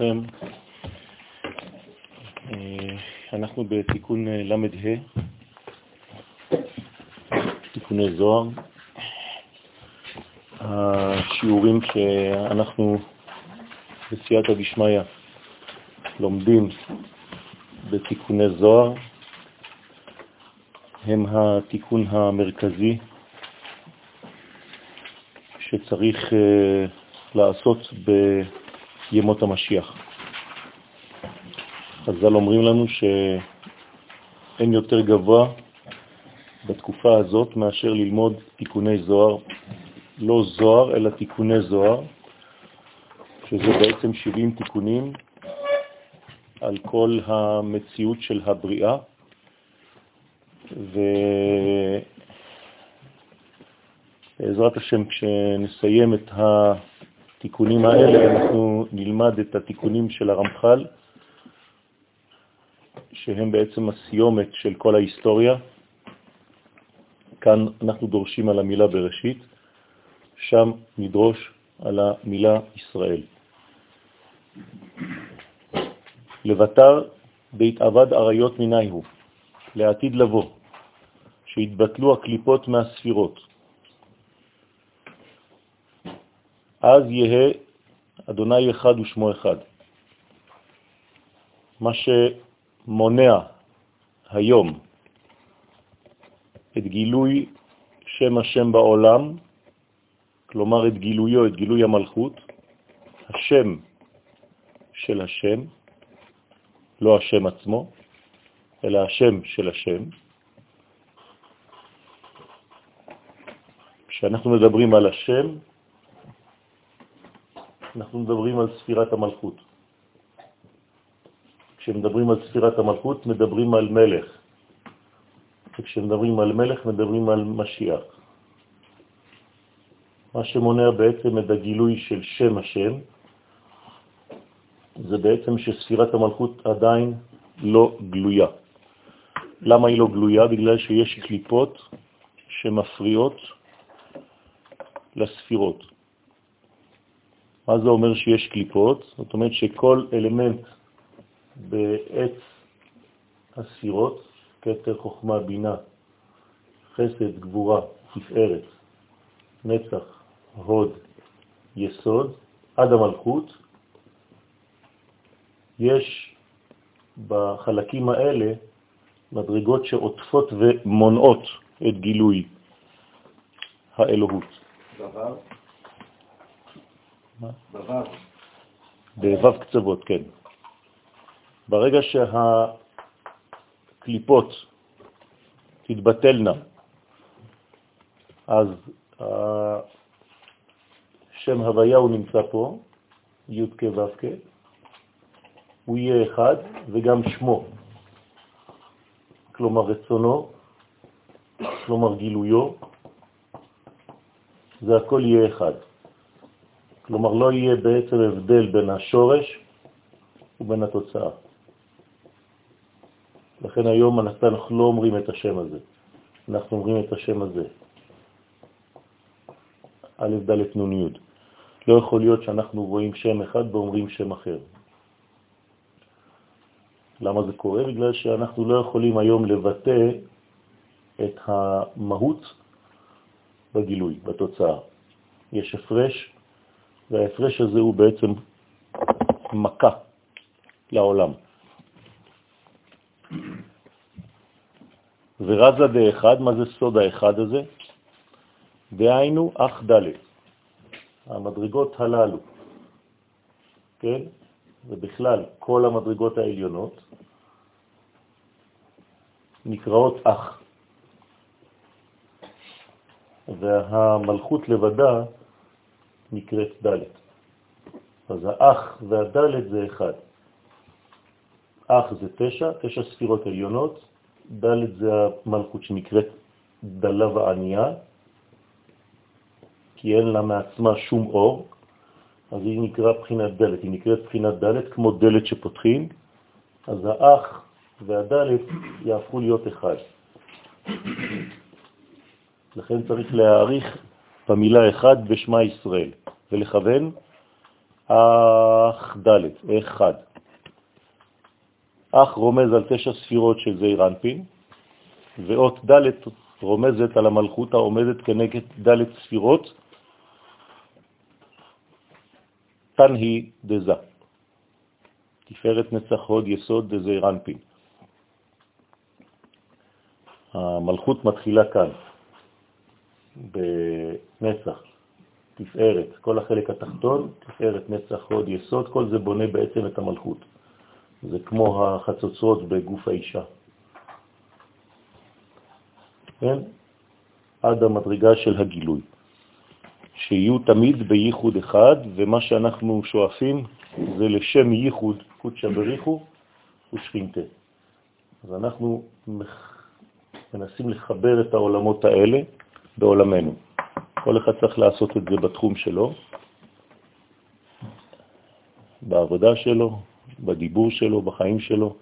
מכולכם. אה, אנחנו בתיקון אה, ל"ה, תיקוני זוהר. השיעורים שאנחנו בסייעתא דשמיא לומדים בתיקוני זוהר הם התיקון המרכזי שצריך אה, לעשות בימות המשיח. חז"ל אומרים לנו שאין יותר גבוה בתקופה הזאת מאשר ללמוד תיקוני זוהר, לא זוהר אלא תיקוני זוהר, שזה בעצם 70 תיקונים על כל המציאות של הבריאה, ובעזרת השם כשנסיים את התיקונים האלה אנחנו נלמד את התיקונים של הרמח"ל, שהם בעצם הסיומת של כל ההיסטוריה. כאן אנחנו דורשים על המילה בראשית, שם נדרוש על המילה ישראל. לבטר עבד אריות מנייהו, לעתיד לבוא, שהתבטלו הקליפות מהספירות. אז יהיה אדוני אחד ושמו אחד. מה שמונע היום את גילוי שם השם בעולם, כלומר את גילויו, את גילוי המלכות, השם של השם, לא השם עצמו, אלא השם של השם. כשאנחנו מדברים על השם, אנחנו מדברים על ספירת המלכות. כשמדברים על ספירת המלכות, מדברים על מלך. וכשמדברים על מלך, מדברים על משיח. מה שמונע בעצם את הגילוי של שם השם, זה בעצם שספירת המלכות עדיין לא גלויה. למה היא לא גלויה? בגלל שיש קליפות שמפריעות לספירות. מה זה אומר שיש קליפות? זאת אומרת שכל אלמנט בעץ הספירות, כתר, חוכמה, בינה, חסד, גבורה, תפארת, נצח, הוד, יסוד, עד המלכות, יש בחלקים האלה מדרגות שעוטפות ומונעות את גילוי האלוהות. דבר? בו"ב קצוות, כן. ברגע שהקליפות תתבטלנה, אז שם הוויה הוא נמצא פה, י' כ' ו' כ', הוא יהיה אחד וגם שמו, כלומר רצונו, כלומר גילויו, זה הכל יהיה אחד. כלומר, לא יהיה בעצם הבדל בין השורש ובין התוצאה. לכן היום אנחנו לא אומרים את השם הזה, אנחנו אומרים את השם הזה. א', ד', נ', י'. לא יכול להיות שאנחנו רואים שם אחד ואומרים שם אחר. למה זה קורה? בגלל שאנחנו לא יכולים היום לבטא את המהות בגילוי, בתוצאה. יש הפרש וההפרש הזה הוא בעצם מכה לעולם. ורזה דאחד, מה זה סוד האחד הזה? דהיינו אך ד', המדרגות הללו, כן? ובכלל כל המדרגות העליונות נקראות אח. והמלכות לבדה נקראת ד'. אז האח והד' זה אחד. אח זה תשע, תשע ספירות עליונות, ד' זה המלכות שנקראת דלה וענייה, כי אין לה מעצמה שום אור, אז היא נקראת בחינת דלת, היא נקראת בחינת דלת כמו דלת שפותחים, אז האח והדלת יהפכו להיות אחד. לכן צריך להעריך במילה אחד בשמה ישראל, ולכוון אך ד', אחד. אך רומז על תשע ספירות של זעיר אנפין, ואות ד' רומזת על המלכות העומדת כנגד ד' ספירות, תן היא דזה. תפארת נצח הוד יסוד דזעיר אנפין. המלכות מתחילה כאן, בנצח, תפארת, כל החלק התחתון, תפארת, נצח, הוד, יסוד, כל זה בונה בעצם את המלכות. זה כמו החצוצרות בגוף האישה. כן? עד המדרגה של הגילוי. שיהיו תמיד בייחוד אחד, ומה שאנחנו שואפים זה לשם ייחוד קודשא בריחו ושכינתה. אז אנחנו מנסים לחבר את העולמות האלה בעולמנו. כל אחד צריך לעשות את זה בתחום שלו, בעבודה שלו, בדיבור שלו, בחיים שלו,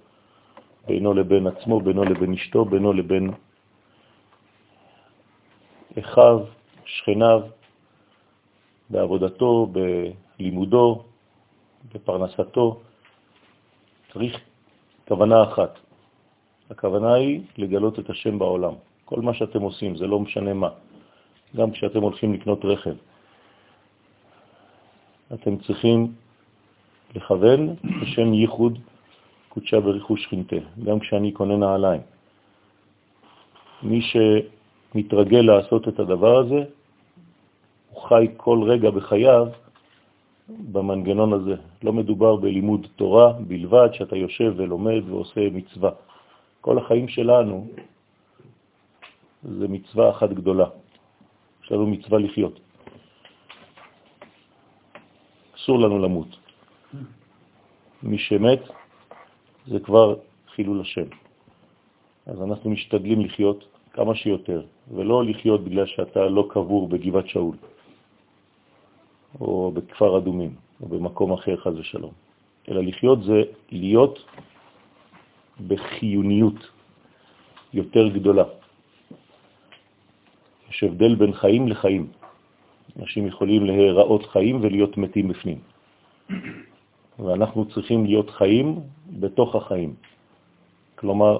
בינו לבין עצמו, בינו לבין אשתו, בינו לבין אחיו, שכניו, בעבודתו, בלימודו, בפרנסתו. צריך כוונה אחת. הכוונה היא לגלות את השם בעולם. כל מה שאתם עושים, זה לא משנה מה. גם כשאתם הולכים לקנות רכב. אתם צריכים לכוון בשם ייחוד קודשה בריחוש שכינתה, גם כשאני קונה נעליים. מי שמתרגל לעשות את הדבר הזה, הוא חי כל רגע בחייו במנגנון הזה. לא מדובר בלימוד תורה בלבד, שאתה יושב ולומד ועושה מצווה. כל החיים שלנו זה מצווה אחת גדולה. יש לנו מצווה לחיות. אסור לנו למות. מי שמת זה כבר חילול השם. אז אנחנו משתדלים לחיות כמה שיותר, ולא לחיות בגלל שאתה לא קבור בגבעת שאול, או בכפר אדומים, או במקום אחר, חז ושלום. אלא לחיות זה להיות בחיוניות יותר גדולה. יש הבדל בין חיים לחיים. אנשים יכולים להיראות חיים ולהיות מתים בפנים. ואנחנו צריכים להיות חיים בתוך החיים. כלומר,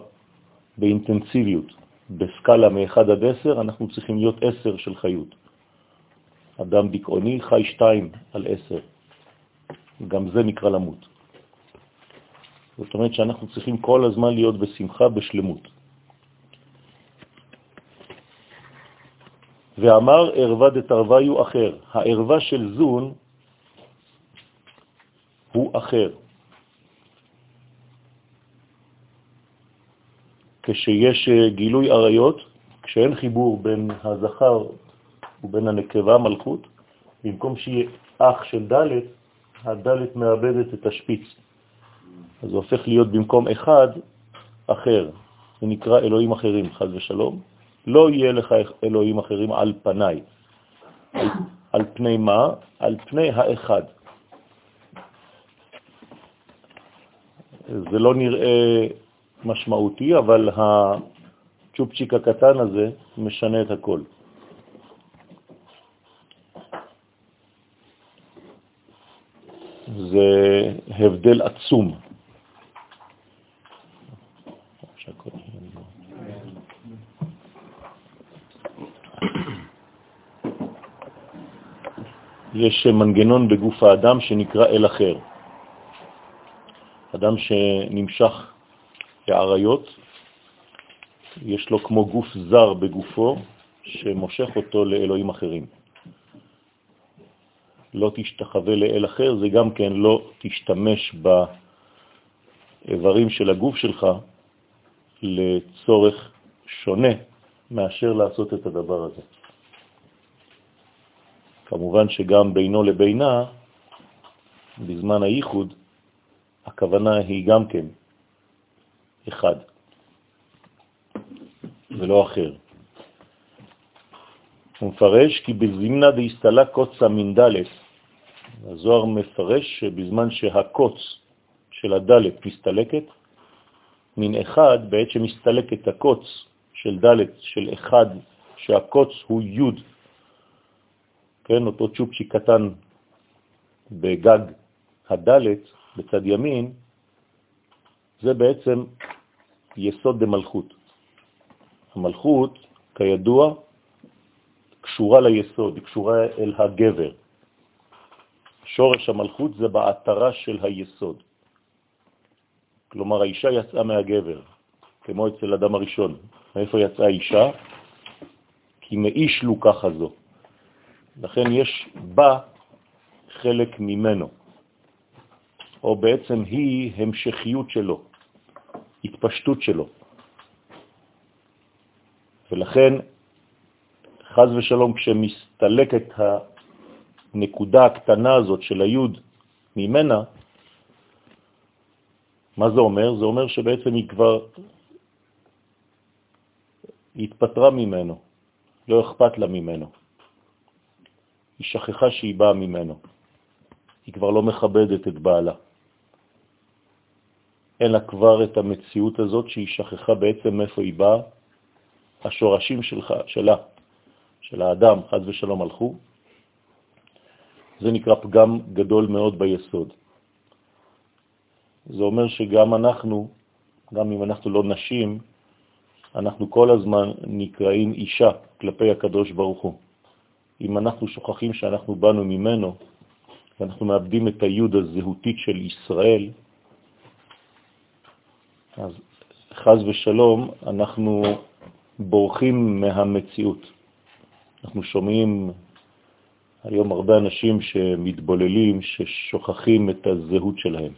באינטנסיביות. בסקאלה מ-1 עד 10 אנחנו צריכים להיות 10 של חיות. אדם דיכאוני חי 2 על 10. גם זה נקרא למות. זאת אומרת שאנחנו צריכים כל הזמן להיות בשמחה, בשלמות. ואמר ערווה דתרוויו אחר. הערווה של זון הוא אחר. כשיש אה, גילוי עריות, כשאין חיבור בין הזכר ובין הנקבה מלכות, במקום שיהיה אח של ד', הד' מאבדת את השפיץ. אז זה הופך להיות במקום אחד, אחר. זה נקרא אלוהים אחרים, חז ושלום. לא יהיה לך אלוהים אחרים על פניי. על, על פני מה? על פני האחד. זה לא נראה משמעותי, אבל הצ'ופצ'יק הקטן הזה משנה את הכל. זה הבדל עצום. יש מנגנון בגוף האדם שנקרא אל אחר. אדם שנמשך לעריות, יש לו כמו גוף זר בגופו שמושך אותו לאלוהים אחרים. לא תשתחווה לאל אחר, זה גם כן לא תשתמש באיברים של הגוף שלך לצורך שונה מאשר לעשות את הדבר הזה. כמובן שגם בינו לבינה, בזמן הייחוד, הכוונה היא גם כן אחד, ולא אחר. הוא מפרש כי בזמנה דהסתלה קוצה מנדלת, הזוהר מפרש שבזמן שהקוץ של הדלת מסתלקת, מן אחד, בעת שמסתלקת הקוץ של דלת של אחד, שהקוץ הוא י' כן, אותו צ'ופצ'י קטן בגג הדלת, בצד ימין, זה בעצם יסוד דמלכות. המלכות, כידוע, קשורה ליסוד, היא קשורה אל הגבר. שורש המלכות זה בעתרה של היסוד. כלומר, האישה יצאה מהגבר, כמו אצל אדם הראשון. מאיפה יצאה האישה? כי מאיש לוקחה זו. לכן יש בה חלק ממנו, או בעצם היא המשכיות שלו, התפשטות שלו. ולכן, חז ושלום, כשמסתלקת הנקודה הקטנה הזאת של היוד ממנה, מה זה אומר? זה אומר שבעצם היא כבר התפטרה ממנו, לא אכפת לה ממנו. היא שכחה שהיא באה ממנו. היא כבר לא מכבדת את בעלה. אין לה כבר את המציאות הזאת שהיא שכחה בעצם מאיפה היא באה. השורשים שלך, שלה, של האדם, חז ושלום הלכו. זה נקרא פגם גדול מאוד ביסוד. זה אומר שגם אנחנו, גם אם אנחנו לא נשים, אנחנו כל הזמן נקראים אישה כלפי הקדוש ברוך הוא. אם אנחנו שוכחים שאנחנו באנו ממנו, ואנחנו מאבדים את היוד הזהותית של ישראל, אז חז ושלום אנחנו בורחים מהמציאות. אנחנו שומעים היום הרבה אנשים שמתבוללים, ששוכחים את הזהות שלהם.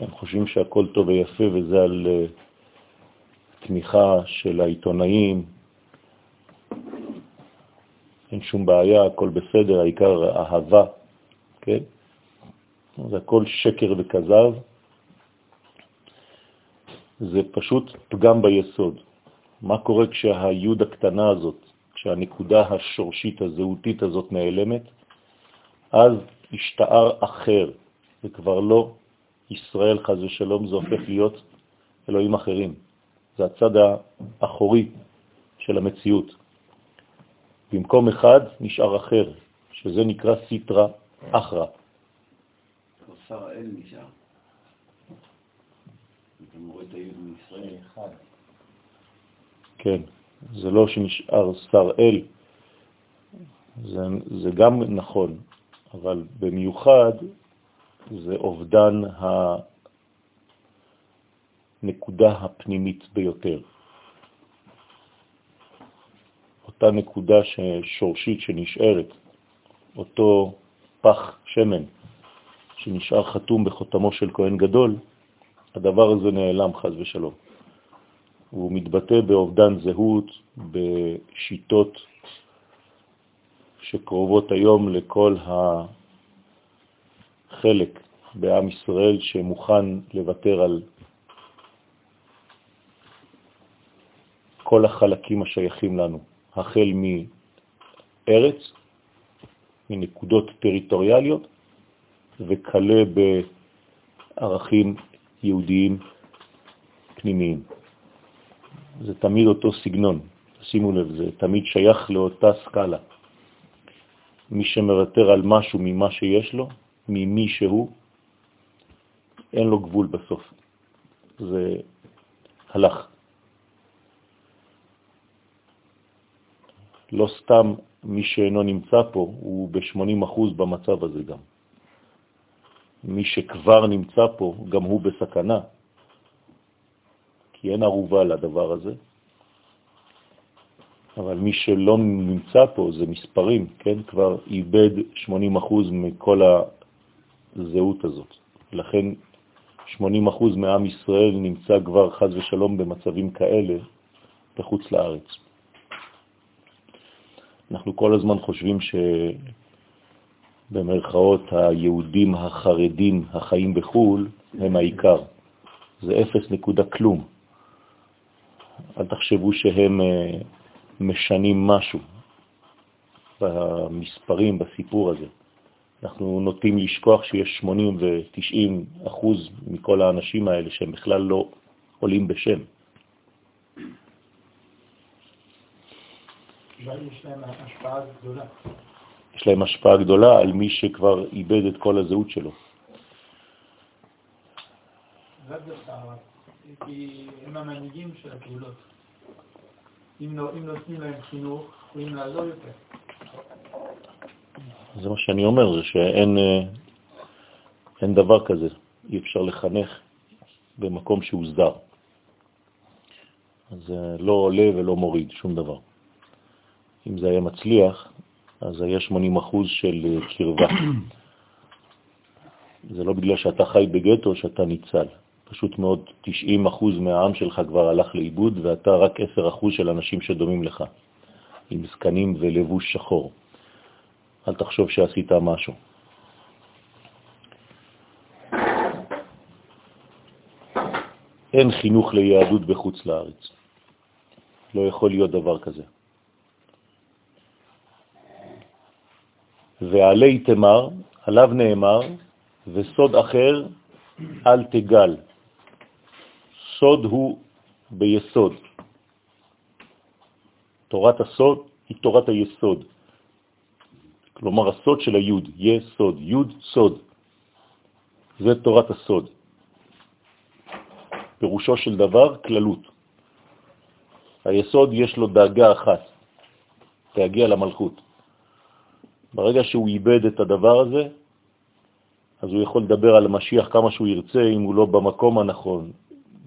הם חושבים שהכל טוב ויפה וזה על אה, תמיכה של העיתונאים. אין שום בעיה, הכל בסדר, העיקר אהבה, כן? זה הכל שקר וכזב. זה פשוט פגם ביסוד. מה קורה כשהיוד הקטנה הזאת, כשהנקודה השורשית הזהותית הזאת נעלמת? אז השתער אחר, זה כבר לא ישראל חז ושלום, זה הופך להיות אלוהים אחרים. זה הצד האחורי של המציאות. במקום אחד נשאר אחר, שזה נקרא סיטרה אחרא. שר האל נשאר. אתה רואה את היוד מישראל אחד. כן, זה לא שנשאר שר אל, זה, זה גם נכון, אבל במיוחד זה אובדן הנקודה הפנימית ביותר. אותה נקודה שורשית שנשארת, אותו פח שמן שנשאר חתום בחותמו של כהן גדול, הדבר הזה נעלם חז ושלום. הוא מתבטא באובדן זהות, בשיטות שקרובות היום לכל החלק בעם ישראל שמוכן לוותר על כל החלקים השייכים לנו, החל מארץ, מנקודות טריטוריאליות, וכלה בערכים יהודיים פנימיים. זה תמיד אותו סגנון, שימו לב, זה תמיד שייך לאותה סקאלה. מי שמוותר על משהו ממה שיש לו, ממי שהוא, אין לו גבול בסוף. זה הלך. לא סתם מי שאינו נמצא פה הוא ב-80% במצב הזה גם. מי שכבר נמצא פה, גם הוא בסכנה, כי אין ערובה לדבר הזה. אבל מי שלא נמצא פה זה מספרים, כן? כבר איבד 80% מכל הזהות הזאת. לכן 80% מעם ישראל נמצא כבר חז ושלום במצבים כאלה בחוץ לארץ. אנחנו כל הזמן חושבים שבמרכאות היהודים החרדים החיים בחו"ל הם העיקר. זה אפס נקודה כלום. אל תחשבו שהם אה, משנים משהו במספרים, בסיפור הזה. אנחנו נוטים לשכוח שיש 80 ו-90 אחוז מכל האנשים האלה שהם בכלל לא עולים בשם. יש להם השפעה גדולה. יש להם השפעה גדולה על מי שכבר איבד את כל הזהות שלו. כי הם המנהיגים של הקהילות. אם לא, נותנים להם חינוך, יכולים לעזור יותר. זה מה שאני אומר, זה שאין אה, אין דבר כזה. אי אפשר לחנך במקום שהוא זר. זה לא עולה ולא מוריד, שום דבר. אם זה היה מצליח, אז היה 80 אחוז של אה, קרבה. זה לא בגלל שאתה חי בגטו שאתה ניצל. פשוט מאוד 90 אחוז מהעם שלך כבר הלך לאיבוד, ואתה רק 10 אחוז של אנשים שדומים לך, עם זקנים ולבוש שחור. אל תחשוב שעשית משהו. אין חינוך ליהדות בחוץ לארץ. לא יכול להיות דבר כזה. ועלי תמר, עליו נאמר, וסוד אחר אל תגל. סוד הוא ביסוד. תורת הסוד היא תורת היסוד. כלומר הסוד של היוד, יסוד, יוד סוד. זה תורת הסוד. פירושו של דבר כללות. היסוד יש לו דאגה אחת, תגיע למלכות. ברגע שהוא איבד את הדבר הזה, אז הוא יכול לדבר על המשיח כמה שהוא ירצה, אם הוא לא במקום הנכון,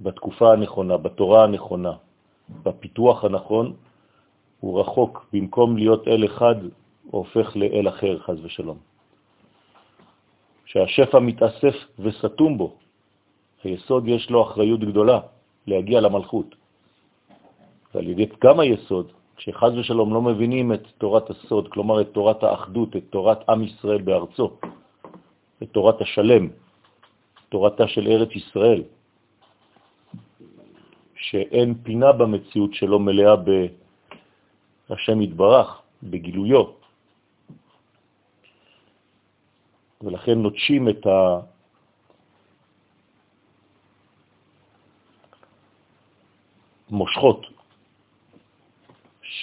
בתקופה הנכונה, בתורה הנכונה, בפיתוח הנכון, הוא רחוק. במקום להיות אל אחד, הוא הופך לאל אחר, חז ושלום. שהשפע מתאסף וסתום בו, היסוד יש לו אחריות גדולה להגיע למלכות. ועל ידי פגם היסוד, כשחז ושלום לא מבינים את תורת הסוד, כלומר את תורת האחדות, את תורת עם ישראל בארצו, את תורת השלם, תורתה של ארץ ישראל, שאין פינה במציאות שלו מלאה בהשם יתברך, בגילויו. ולכן נוטשים את המושכות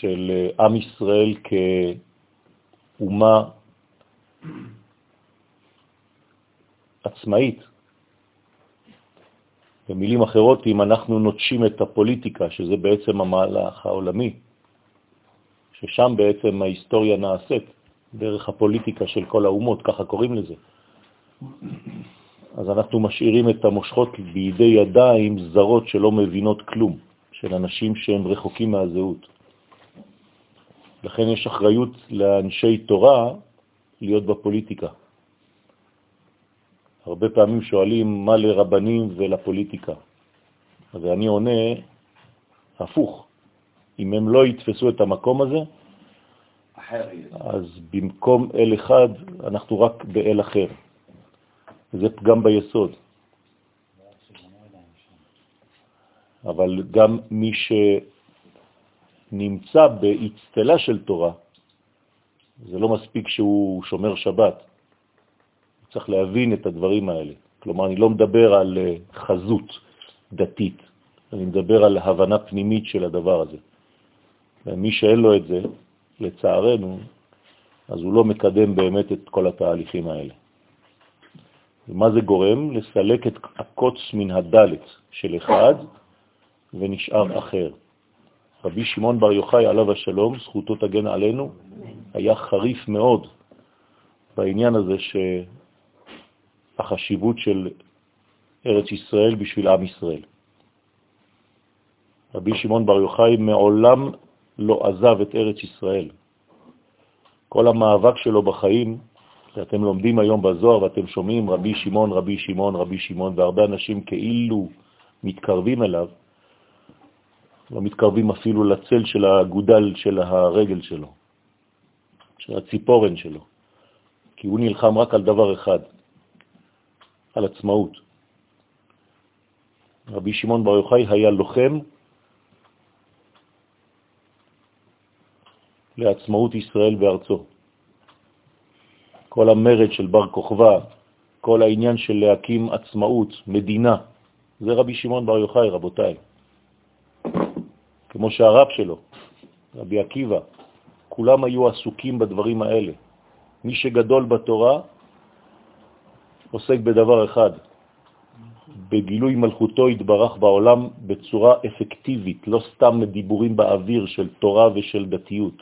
של עם ישראל כאומה עצמאית. במילים אחרות, אם אנחנו נוטשים את הפוליטיקה, שזה בעצם המהלך העולמי, ששם בעצם ההיסטוריה נעשית, דרך הפוליטיקה של כל האומות, ככה קוראים לזה. אז אנחנו משאירים את המושכות בידי ידיים זרות שלא מבינות כלום, של אנשים שהם רחוקים מהזהות. לכן יש אחריות לאנשי תורה להיות בפוליטיקה. הרבה פעמים שואלים מה לרבנים ולפוליטיקה. ואני עונה הפוך. אם הם לא יתפסו את המקום הזה, אז במקום אל אחד אנחנו רק באל אחר. זה פגם ביסוד. אבל גם מי שנמצא באצטלה של תורה, זה לא מספיק שהוא שומר שבת, צריך להבין את הדברים האלה. כלומר, אני לא מדבר על אה, חזות דתית, אני מדבר על הבנה פנימית של הדבר הזה. ומי שאין לו את זה, לצערנו, אז הוא לא מקדם באמת את כל התהליכים האלה. ומה זה גורם? לסלק את הקוץ מן הדלת של אחד ונשאר אחר. רבי שמעון בר יוחאי עליו השלום, זכותו תגן עלינו, היה חריף מאוד בעניין הזה החשיבות של ארץ ישראל בשביל עם ישראל. רבי שמעון בר יוחאי מעולם לא עזב את ארץ ישראל. כל המאבק שלו בחיים, שאתם לומדים היום בזוהר ואתם שומעים רבי שמעון, רבי שמעון, רבי שמעון, והרבה אנשים כאילו מתקרבים אליו, לא מתקרבים אפילו לצל של הגודל של הרגל שלו, של הציפורן שלו, כי הוא נלחם רק על דבר אחד, על עצמאות. רבי שמעון בר יוחאי היה לוחם לעצמאות ישראל בארצו. כל המרד של בר כוכבא, כל העניין של להקים עצמאות, מדינה, זה רבי שמעון בר יוחאי, רבותיי. כמו שהרב שלו, רבי עקיבא, כולם היו עסוקים בדברים האלה. מי שגדול בתורה עוסק בדבר אחד, בגילוי מלכותו התברך בעולם בצורה אפקטיבית, לא סתם דיבורים באוויר של תורה ושל דתיות,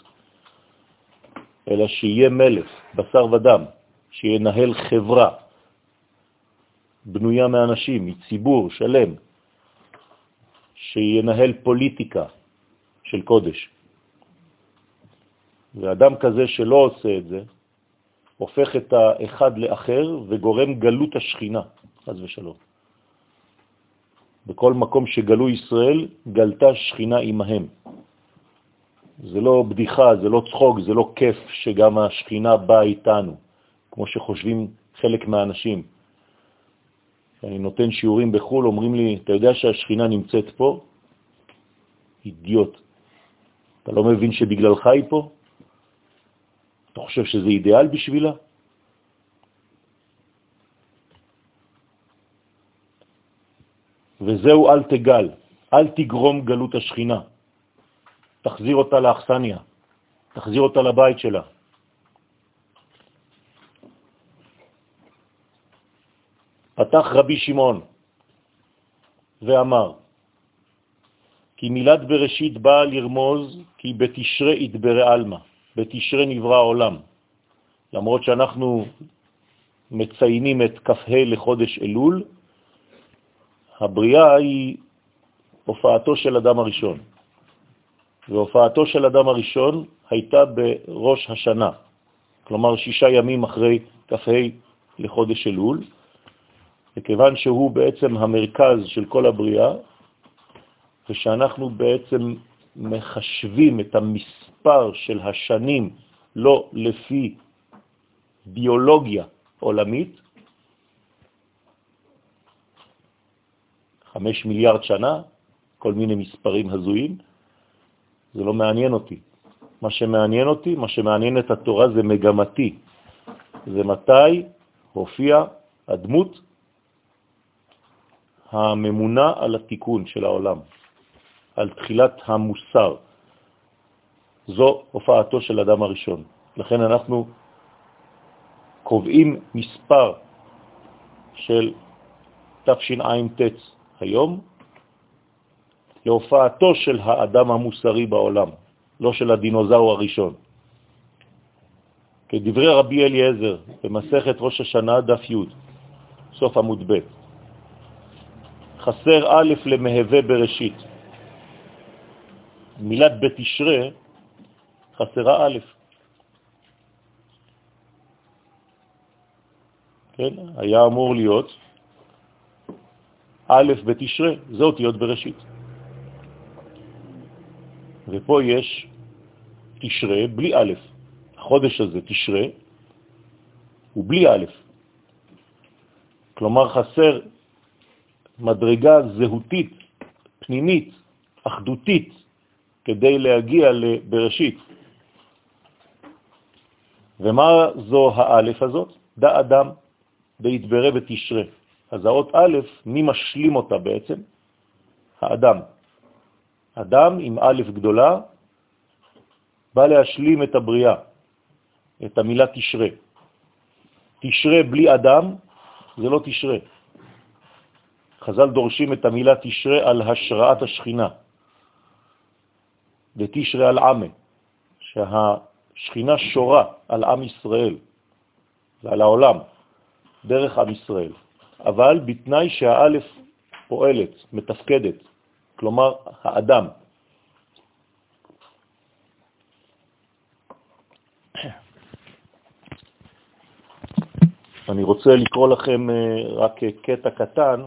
אלא שיהיה מלך, בשר ודם, שינהל חברה בנויה מאנשים, מציבור שלם, שינהל פוליטיקה של קודש. ואדם כזה שלא עושה את זה, הופך את האחד לאחר וגורם גלות השכינה, חז ושלום. בכל מקום שגלו ישראל, גלתה שכינה עמהם. זה לא בדיחה, זה לא צחוק, זה לא כיף שגם השכינה באה איתנו, כמו שחושבים חלק מהאנשים. אני נותן שיעורים בחו"ל, אומרים לי, אתה יודע שהשכינה נמצאת פה? אידיוט. אתה לא מבין שבגללך היא פה? אתה חושב שזה אידיאל בשבילה? וזהו אל תגל, אל תגרום גלות השכינה. תחזיר אותה לאכסניה, תחזיר אותה לבית שלה. פתח רבי שמעון ואמר, כי מילת בראשית באה לרמוז כי בתשרה יתברא אלמה, בתשרה נברא העולם. למרות שאנחנו מציינים את כ"ה לחודש אלול, הבריאה היא הופעתו של אדם הראשון. והופעתו של אדם הראשון הייתה בראש השנה, כלומר שישה ימים אחרי כ"ה לחודש אלול, וכיוון שהוא בעצם המרכז של כל הבריאה, ושאנחנו בעצם מחשבים את המספר של השנים לא לפי ביולוגיה עולמית, חמש מיליארד שנה, כל מיני מספרים הזויים, זה לא מעניין אותי. מה שמעניין אותי, מה שמעניין את התורה זה מגמתי. זה מתי הופיע הדמות הממונה על התיקון של העולם, על תחילת המוסר. זו הופעתו של אדם הראשון. לכן אנחנו קובעים מספר של תשע"ט היום להופעתו של האדם המוסרי בעולם, לא של הדינוזאור הראשון. כדברי רבי אליעזר במסכת ראש השנה דף י', סוף עמוד ב', חסר א' למהווה בראשית. מילת בתשרה חסרה א'. כן, היה אמור להיות א' בתשרה, זה אותיות בראשית. ופה יש תשרה בלי א', החודש הזה תשרה הוא בלי א', כלומר חסר מדרגה זהותית, פנימית, אחדותית, כדי להגיע לבראשית. ומה זו האלף הזאת? דא אדם, בהתברא ותשרה. אז האות א', מי משלים אותה בעצם? האדם. אדם עם א' גדולה בא להשלים את הבריאה, את המילה תשרה. תשרה בלי אדם זה לא תשרה. חז"ל דורשים את המילה תשרה על השראת השכינה, ותשרה על עמה, שהשכינה שורה על עם ישראל ועל העולם דרך עם ישראל. אבל בתנאי שהאלף פועלת, מתפקדת, כלומר האדם. אני רוצה לקרוא לכם אה, רק קטע קטן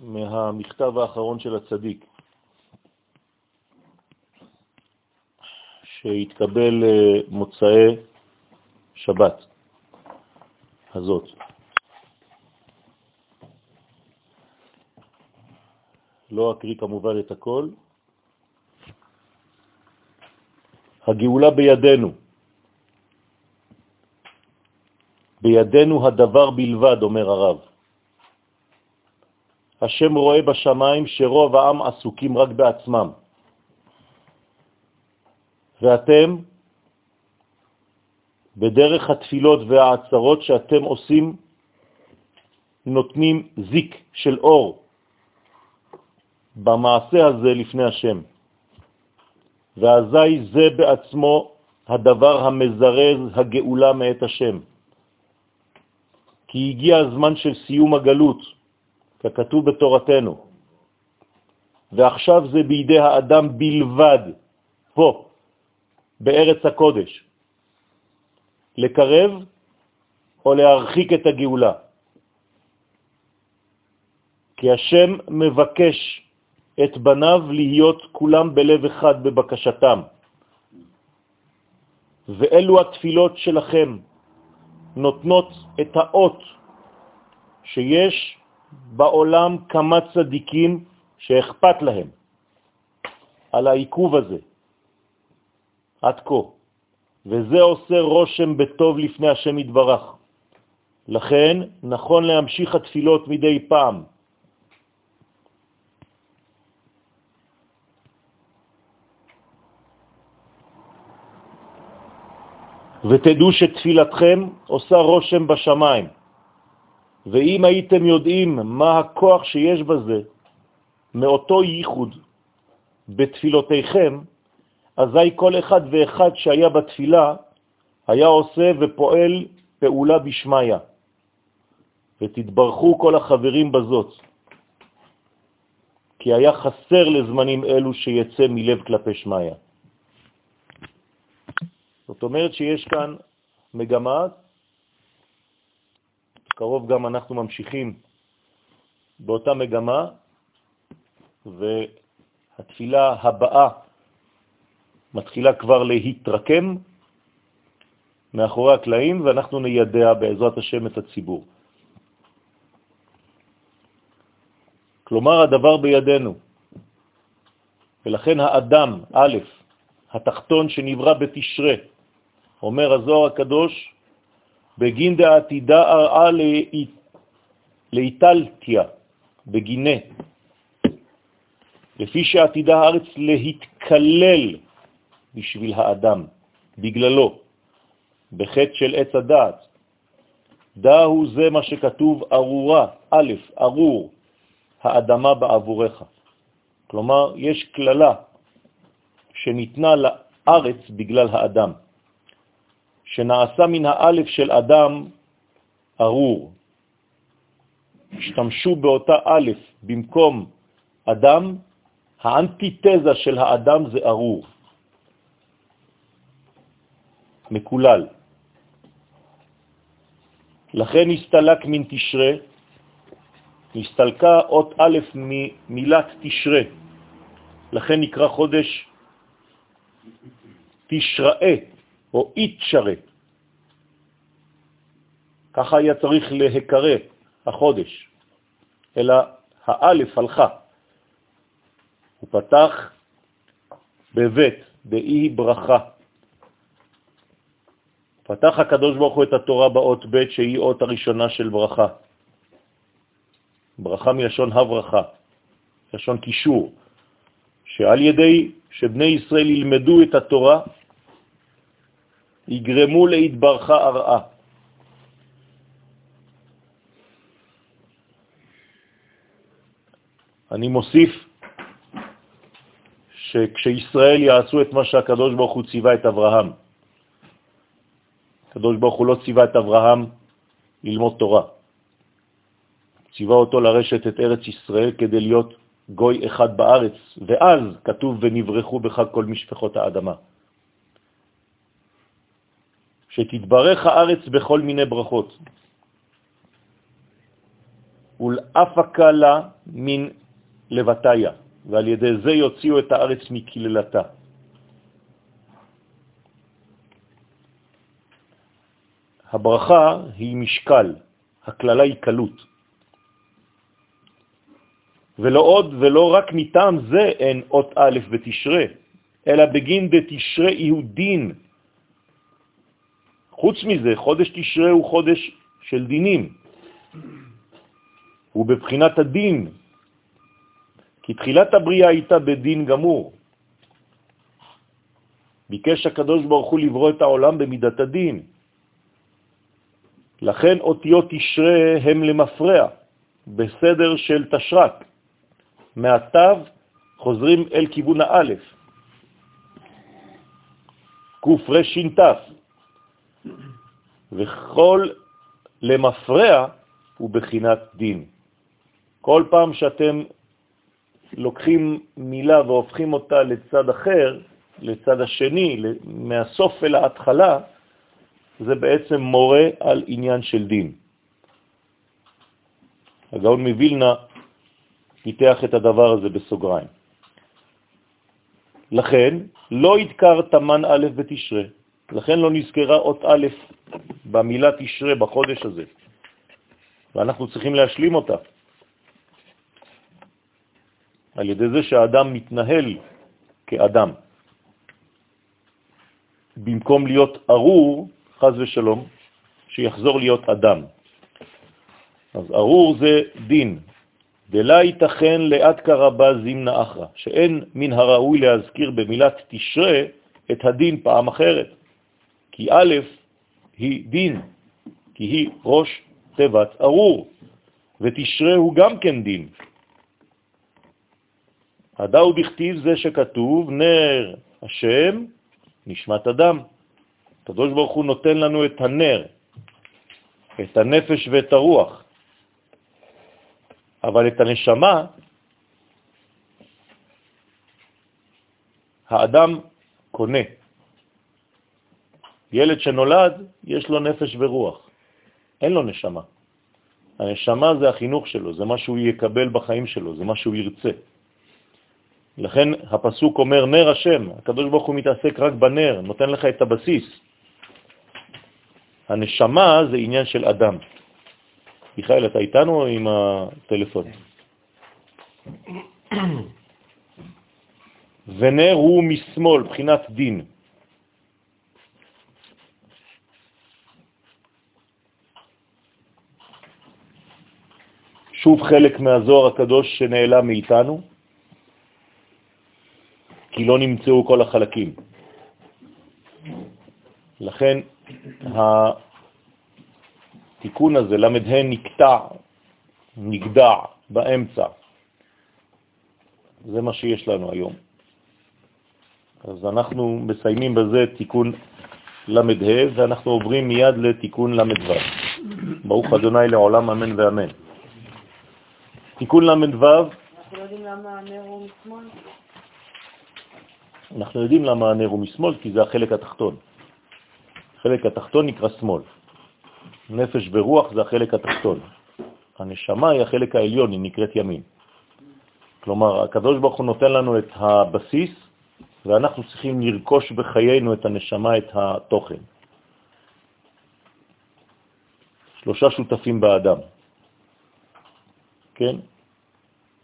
מהמכתב האחרון של הצדיק, שהתקבל אה, מוצאי שבת. הזאת. לא אקריא כמובן את הכל. הגאולה בידינו. בידינו הדבר בלבד, אומר הרב. השם רואה בשמיים שרוב העם עסוקים רק בעצמם. ואתם בדרך התפילות והעצרות שאתם עושים, נותנים זיק של אור במעשה הזה לפני השם. ואזי זה בעצמו הדבר המזרז הגאולה מאת השם. כי הגיע הזמן של סיום הגלות, ככתוב בתורתנו, ועכשיו זה בידי האדם בלבד, פה, בארץ הקודש, לקרב או להרחיק את הגאולה. כי השם מבקש את בניו להיות כולם בלב אחד בבקשתם. ואלו התפילות שלכם נותנות את האות שיש בעולם כמה צדיקים שאכפת להם על העיכוב הזה עד כה, וזה עושה רושם בטוב לפני השם יתברך. לכן נכון להמשיך התפילות מדי פעם, ותדעו שתפילתכם עושה רושם בשמיים. ואם הייתם יודעים מה הכוח שיש בזה, מאותו ייחוד בתפילותיכם, אזי כל אחד ואחד שהיה בתפילה היה עושה ופועל פעולה בשמיה. ותתברכו כל החברים בזאת, כי היה חסר לזמנים אלו שיצא מלב כלפי שמיה. זאת אומרת שיש כאן מגמה, קרוב גם אנחנו ממשיכים באותה מגמה, והתפילה הבאה מתחילה כבר להתרקם מאחורי הקלעים, ואנחנו נידע בעזרת השם את הציבור. כלומר, הדבר בידינו. ולכן האדם, א', התחתון שנברא בתשרה, אומר הזוהר הקדוש, בגין דעתידה ארעה לאיטלתיה, בגינה, לפי שעתידה הארץ להתקלל בשביל האדם, בגללו, בחטא של עץ הדעת. דהו זה מה שכתוב ארורה, א', ארור, האדמה בעבורך. כלומר, יש כללה שניתנה לארץ בגלל האדם. שנעשה מן האלף של אדם ארור. השתמשו באותה א' במקום אדם, האנטיתזה של האדם זה ארור, מקולל. לכן הסתלק מן תשרה, הסתלקה אות א' ממילת תשרה, לכן נקרא חודש תשראה, או איתשרה. ככה היה צריך להיקרא החודש, אלא האלף הלכה. הוא פתח בבית, באי ברכה. פתח הקדוש ברוך הוא את התורה באות ב' שהיא אות הראשונה של ברכה. ברכה מלשון הברכה, לשון קישור, שעל ידי שבני ישראל ילמדו את התורה, יגרמו להתברכה הרעה. אני מוסיף שכשישראל יעשו את מה שהקדוש ברוך הוא ציווה את אברהם, הקדוש ברוך הוא לא ציווה את אברהם ללמוד תורה, ציווה אותו לרשת את ארץ ישראל כדי להיות גוי אחד בארץ, ואז כתוב ונברחו בך כל משפחות האדמה. שתתברך הארץ בכל מיני ברכות. ולאפקה לה מן לבטיה, ועל ידי זה יוציאו את הארץ מקללתה. הברכה היא משקל, הכללה היא קלות. ולא עוד ולא רק מטעם זה אין אות א' בתשרה, אלא בגין דתשרה יהודין, חוץ מזה, חודש תשרה הוא חודש של דינים. הוא בבחינת הדין, כי תחילת הבריאה הייתה בדין גמור. ביקש הקדוש ברוך הוא לברוא את העולם במידת הדין, לכן אותיות תשרה הם למפרע, בסדר של תשרק. מהתו חוזרים אל כיוון האלף. קרש"ת. וכל למפרע הוא בחינת דין. כל פעם שאתם לוקחים מילה והופכים אותה לצד אחר, לצד השני, מהסוף אל ההתחלה, זה בעצם מורה על עניין של דין. הגאון מווילנה פיתח את הדבר הזה בסוגריים. לכן, לא ידקר תמן א' בתשרה, לכן לא נזכרה אות א' במילה תשרה בחודש הזה, ואנחנו צריכים להשלים אותה. על ידי זה שהאדם מתנהל כאדם. במקום להיות ארור, חז ושלום, שיחזור להיות אדם. אז ארור זה דין, דלה ייתכן לאט קרבה זימנה אחרא, שאין מן הראוי להזכיר במילת תשרה את הדין פעם אחרת. כי א' היא דין, כי היא ראש תיבת ארור, ותשרה הוא גם כן דין. הדאו בכתיב זה שכתוב, נר השם נשמת אדם. הקדוש ברוך הוא נותן לנו את הנר, את הנפש ואת הרוח. אבל את הנשמה, האדם קונה. ילד שנולד, יש לו נפש ורוח, אין לו נשמה. הנשמה זה החינוך שלו, זה מה שהוא יקבל בחיים שלו, זה מה שהוא ירצה. לכן הפסוק אומר נר השם, הקדוש ברוך הוא מתעסק רק בנר, נותן לך את הבסיס. הנשמה זה עניין של אדם. מיכאל, אתה איתנו עם הטלפון? ונר הוא משמאל, בחינת דין. שוב חלק מהזוהר הקדוש שנעלם מאיתנו, כי לא נמצאו כל החלקים. לכן התיקון הזה, למ"ה נקטע, נגדע באמצע. זה מה שיש לנו היום. אז אנחנו מסיימים בזה תיקון למ"ה, ואנחנו עוברים מיד לתיקון למ"ו. ברוך אדוני לעולם אמן ואמן. תיקון למ"ו. אנחנו לא יודעים למה הנר הוא משמאל? אנחנו יודעים למה הנר הוא משמאל, כי זה החלק התחתון. החלק התחתון נקרא שמאל. נפש ורוח זה החלק התחתון. הנשמה היא החלק העליון, היא נקראת ימין. כלומר, הקדוש ברוך הוא נותן לנו את הבסיס, ואנחנו צריכים לרכוש בחיינו את הנשמה, את התוכן. שלושה שותפים באדם. כן?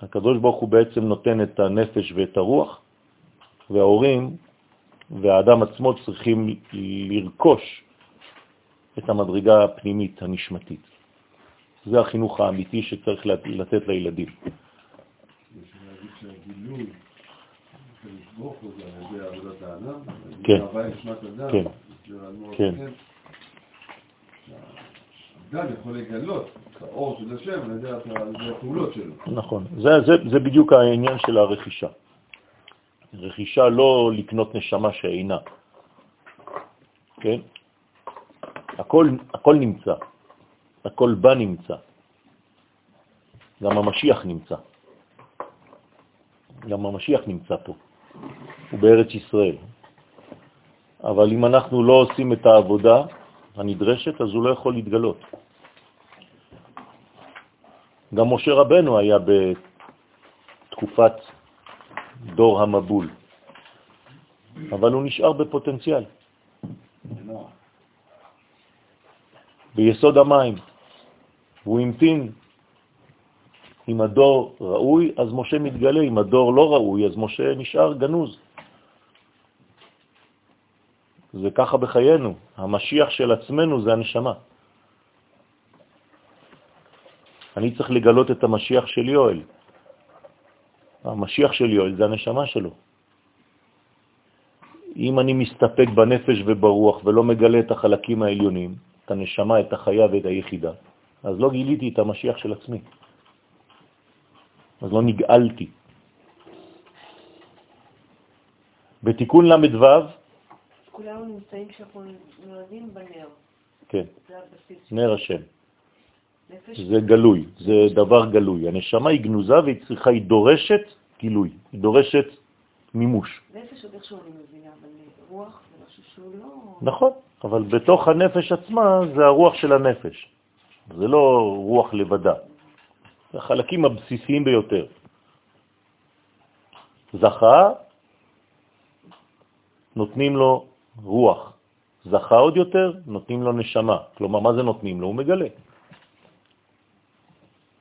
הקדוש ברוך הוא בעצם נותן את הנפש ואת הרוח, וההורים והאדם עצמו צריכים לרכוש את המדרגה הפנימית, הנשמתית. זה החינוך האמיתי שצריך לתת לילדים. כן, כן, כן. האדם יכול לגלות את האור של השם על ידי הפעולות שלו. נכון, זה בדיוק העניין של הרכישה. רכישה לא לקנות נשמה שאינה, כן? הכל, הכל נמצא, הכל בא נמצא. גם המשיח נמצא. גם המשיח נמצא פה, הוא בארץ ישראל. אבל אם אנחנו לא עושים את העבודה הנדרשת, אז הוא לא יכול להתגלות. גם משה רבנו היה בתקופת דור המבול, אבל הוא נשאר בפוטנציאל. ביסוד המים. הוא המתין. אם הדור ראוי, אז משה מתגלה, אם הדור לא ראוי, אז משה נשאר גנוז. זה ככה בחיינו. המשיח של עצמנו זה הנשמה. אני צריך לגלות את המשיח של יואל. המשיח של יואל זה הנשמה שלו. אם אני מסתפק בנפש וברוח ולא מגלה את החלקים העליונים, את הנשמה, את החיה ואת היחידה, אז לא גיליתי את המשיח של עצמי. אז לא נגאלתי. בתיקון ל"ו, כולנו נמצאים כשאנחנו נולדים בנר. כן, זה הבסיס. נר השם. זה גלוי, זה דבר גלוי. הנשמה היא גנוזה והיא צריכה, היא דורשת גילוי, היא דורשת מימוש. נפש עוד איכשהו אני מבינה, אבל רוח זה משהו שהוא לא... נכון, אבל בתוך הנפש עצמה זה הרוח של הנפש. זה לא רוח לבדה. זה החלקים הבסיסיים ביותר. זכה, נותנים לו רוח. זכה עוד יותר, נותנים לו נשמה. כלומר, מה זה נותנים לו? הוא מגלה.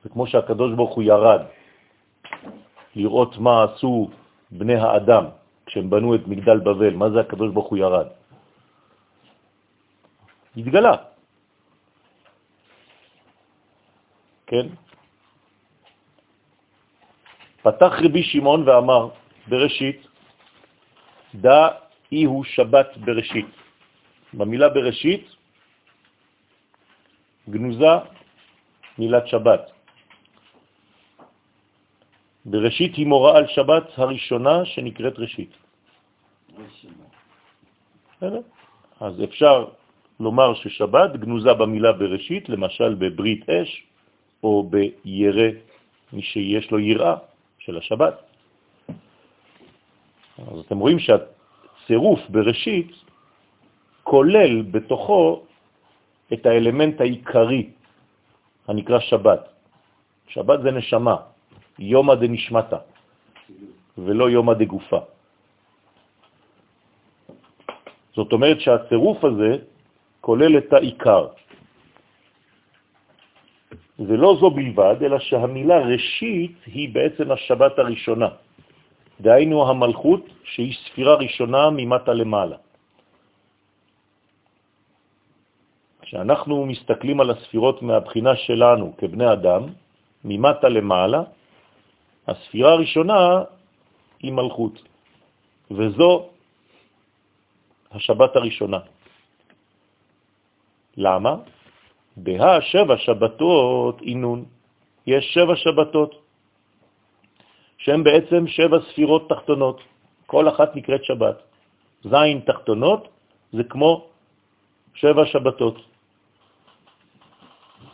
זה כמו שהקדוש ברוך הוא ירד לראות מה עשו בני האדם כשהם בנו את מגדל בבל. מה זה הקדוש ברוך הוא ירד? התגלה. כן? פתח רבי שמעון ואמר בראשית, דא אי הוא שבת בראשית. במילה בראשית גנוזה מילת שבת. בראשית היא מורה על שבת הראשונה שנקראת ראשית. בסדר? אז אפשר לומר ששבת גנוזה במילה בראשית, למשל בברית אש, או בירא, מי שיש לו יראה של השבת. אז אתם רואים שהצירוף בראשית כולל בתוכו את האלמנט העיקרי הנקרא שבת. שבת זה נשמה, יומא דנשמתה, ולא יומא דגופה. זאת אומרת שהצירוף הזה כולל את העיקר. ולא זו בלבד, אלא שהמילה ראשית היא בעצם השבת הראשונה. דהיינו המלכות שהיא ספירה ראשונה ממטה למעלה. כשאנחנו מסתכלים על הספירות מהבחינה שלנו כבני אדם, ממטה למעלה, הספירה הראשונה היא מלכות, וזו השבת הראשונה. למה? בה שבע שבתות אינון. יש שבע שבתות, שהן בעצם שבע ספירות תחתונות. כל אחת נקראת שבת. זין תחתונות זה כמו שבע שבתות.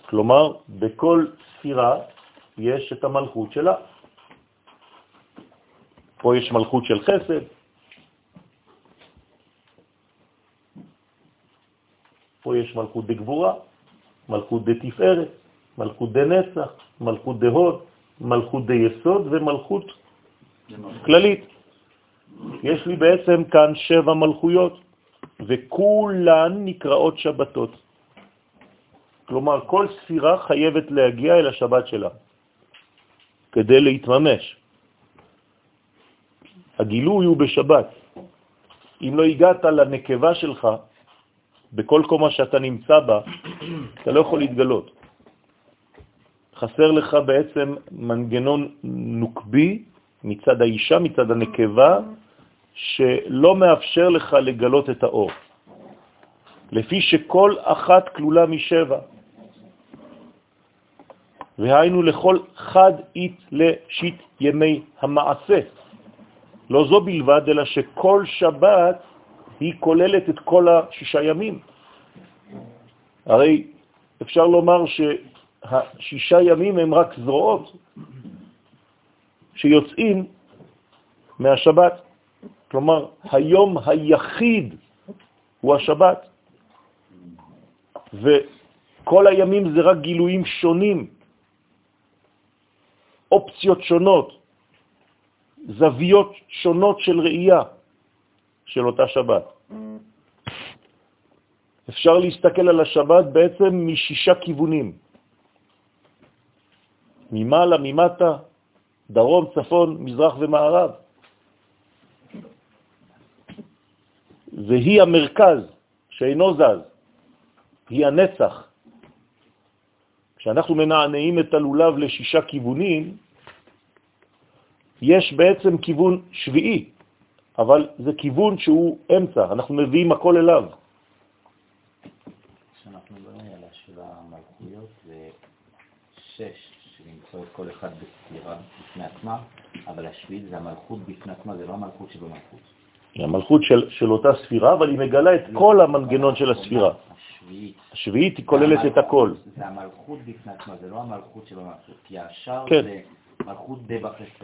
כלומר, בכל ספירה יש את המלכות שלה. פה יש מלכות של חסד, פה יש מלכות דגבורה, מלכות דתפארת, מלכות דנצח, מלכות דהוד, מלכות דיסוד ומלכות כללית. יש לי בעצם כאן שבע מלכויות, וכולן נקראות שבתות. כלומר, כל ספירה חייבת להגיע אל השבת שלה כדי להתממש. הגילוי הוא בשבת. אם לא הגעת לנקבה שלך, בכל קומה שאתה נמצא בה, אתה לא יכול להתגלות. חסר לך בעצם מנגנון נוקבי מצד האישה, מצד הנקבה, שלא מאפשר לך לגלות את האור. לפי שכל אחת כלולה משבע. והיינו לכל חד אית לשיט ימי המעשה. לא זו בלבד, אלא שכל שבת היא כוללת את כל השישה ימים. הרי אפשר לומר שהשישה ימים הם רק זרועות שיוצאים מהשבת. כלומר, היום היחיד הוא השבת, וכל הימים זה רק גילויים שונים, אופציות שונות, זוויות שונות של ראייה. של אותה שבת. אפשר להסתכל על השבת בעצם משישה כיוונים. ממעלה, ממטה, דרום, צפון, מזרח ומערב. והיא המרכז שאינו זז, היא הנצח. כשאנחנו מנענעים את הלולב לשישה כיוונים, יש בעצם כיוון שביעי, אבל זה כיוון שהוא אמצע, אנחנו מביאים הכל אליו. שאנחנו מדברים על השבע המלכויות זה שש שנמצאות כל אחד בספירה בפני עצמה, אבל השביעית זה המלכות בפני עצמה, זה לא המלכות שבמלכות. היא המלכות של, של אותה ספירה, אבל היא מגלה את כל המנגנון של הספירה. השביעית. השביעית היא כוללת את הכל. זה המלכות בפני עצמה, זה לא המלכות שבמלכות, כי השאר כן. זה.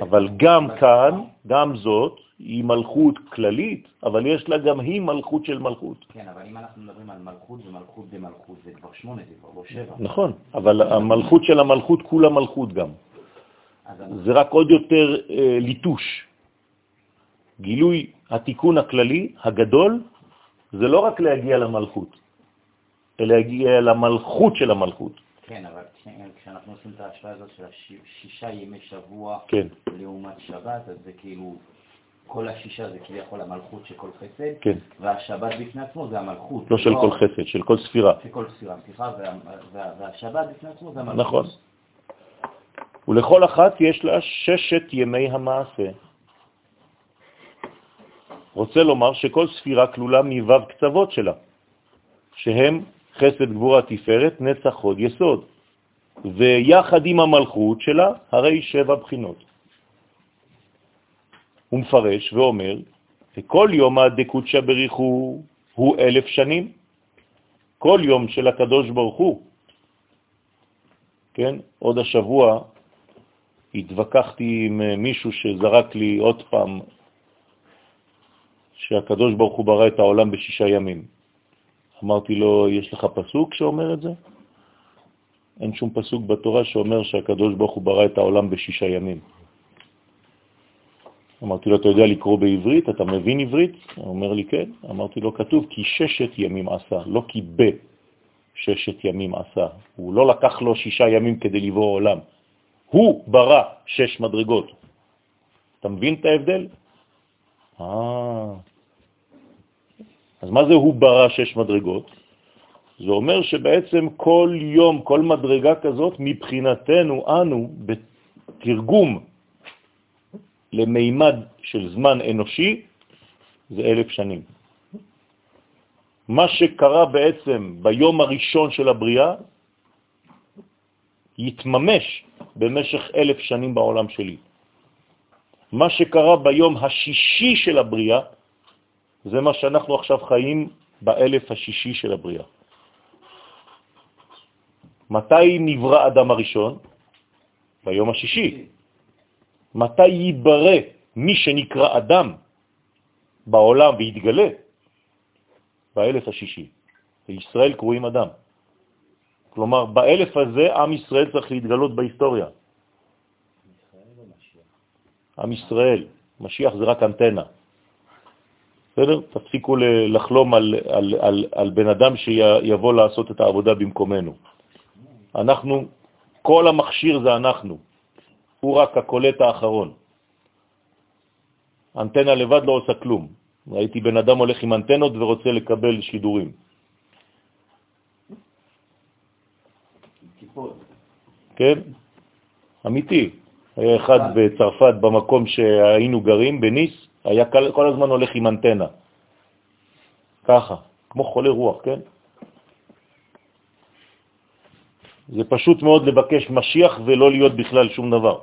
אבל גם כאן, גם זאת, היא מלכות כללית, אבל יש לה גם היא מלכות של מלכות. כן, אבל אם אנחנו מדברים על מלכות ומלכות במלכות, זה כבר שמונה, זה כבר לא שבע. נכון, אבל המלכות של המלכות כולה מלכות גם. זה רק עוד יותר אה, ליטוש. גילוי התיקון הכללי, הגדול, זה לא רק להגיע למלכות, אלא להגיע למלכות של המלכות. כן, אבל כש- כשאנחנו עושים את ההשוואה הזאת של השישה ימי שבוע כן, לעומת שבת, אז זה כאילו, כל השישה זה כביכול המלכות של כל חסד, כן. והשבת בפני עצמו זה המלכות. לא של כל חסד, של כל ספירה. של כל ספירה, סליחה, וה- וה- והשבת בפני עצמו זה המלכות. נכון. ולכל אחת יש לה ששת ימי המעשה. רוצה לומר שכל ספירה כלולה מו"ב קצוות שלה, שהם חסד גבורה תפארת, נצח הוד יסוד, ויחד עם המלכות שלה הרי שבע בחינות. הוא מפרש ואומר, וכל יום הדקות בריחו הוא אלף שנים. כל יום של הקדוש ברוך הוא כן? עוד השבוע התווכחתי עם אה, מישהו שזרק לי עוד פעם שהקדוש ברוך הוא ברא את העולם בשישה ימים. אמרתי לו, יש לך פסוק שאומר את זה? אין שום פסוק בתורה שאומר שהקדוש ברוך הוא ברא את העולם בשישה ימים. אמרתי לו, אתה יודע לקרוא בעברית? אתה מבין עברית? הוא אומר לי, כן. אמרתי לו, כתוב כי ששת ימים עשה, לא כי ב. ששת ימים עשה. הוא לא לקח לו שישה ימים כדי לברוא עולם. הוא ברא שש מדרגות. אתה מבין את ההבדל? אה. אז מה זה הוא ברא שש מדרגות? זה אומר שבעצם כל יום, כל מדרגה כזאת, מבחינתנו, אנו, בתרגום למימד של זמן אנושי, זה אלף שנים. מה שקרה בעצם ביום הראשון של הבריאה יתממש במשך אלף שנים בעולם שלי. מה שקרה ביום השישי של הבריאה זה מה שאנחנו עכשיו חיים באלף השישי של הבריאה. מתי נברא אדם הראשון? ביום השישי. מתי ייברא מי שנקרא אדם בעולם ויתגלה? באלף השישי. בישראל קרואים אדם. כלומר, באלף הזה עם ישראל צריך להתגלות בהיסטוריה. עם ישראל. משיח זה רק אנטנה. בסדר? תפסיקו לחלום על, על, על, על בן אדם שיבוא לעשות את העבודה במקומנו. אנחנו, כל המכשיר זה אנחנו. הוא רק הקולט האחרון. אנטנה לבד לא עושה כלום. ראיתי בן אדם הולך עם אנטנות ורוצה לקבל שידורים. כן? אמיתי. היה אחד בצרפת, במקום שהיינו גרים, בניס, היה כל, כל הזמן הולך עם אנטנה. ככה, כמו חולה רוח, כן? זה פשוט מאוד לבקש משיח ולא להיות בכלל שום דבר.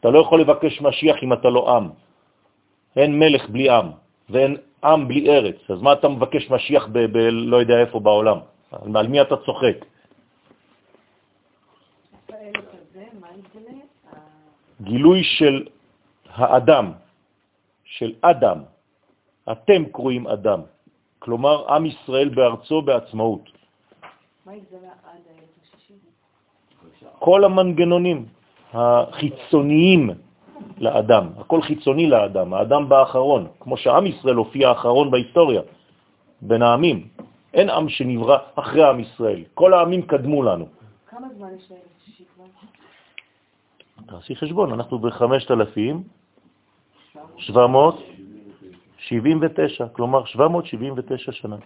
אתה לא יכול לבקש משיח אם אתה לא עם. אין מלך בלי עם, ואין עם בלי ארץ. אז מה אתה מבקש משיח ב... ב לא יודע איפה בעולם? על, על מי אתה צוחק? גילוי של האדם, של אדם. אתם קרואים אדם. כלומר, עם ישראל בארצו בעצמאות. כל המנגנונים החיצוניים לאדם, הכל חיצוני לאדם, האדם באחרון, כמו שעם ישראל הופיע האחרון בהיסטוריה, בין העמים. אין עם שנברא אחרי עם ישראל, כל העמים קדמו לנו. כמה זמן יש כבר? תעשי חשבון, אנחנו ב-5,779, כלומר 779 שנה.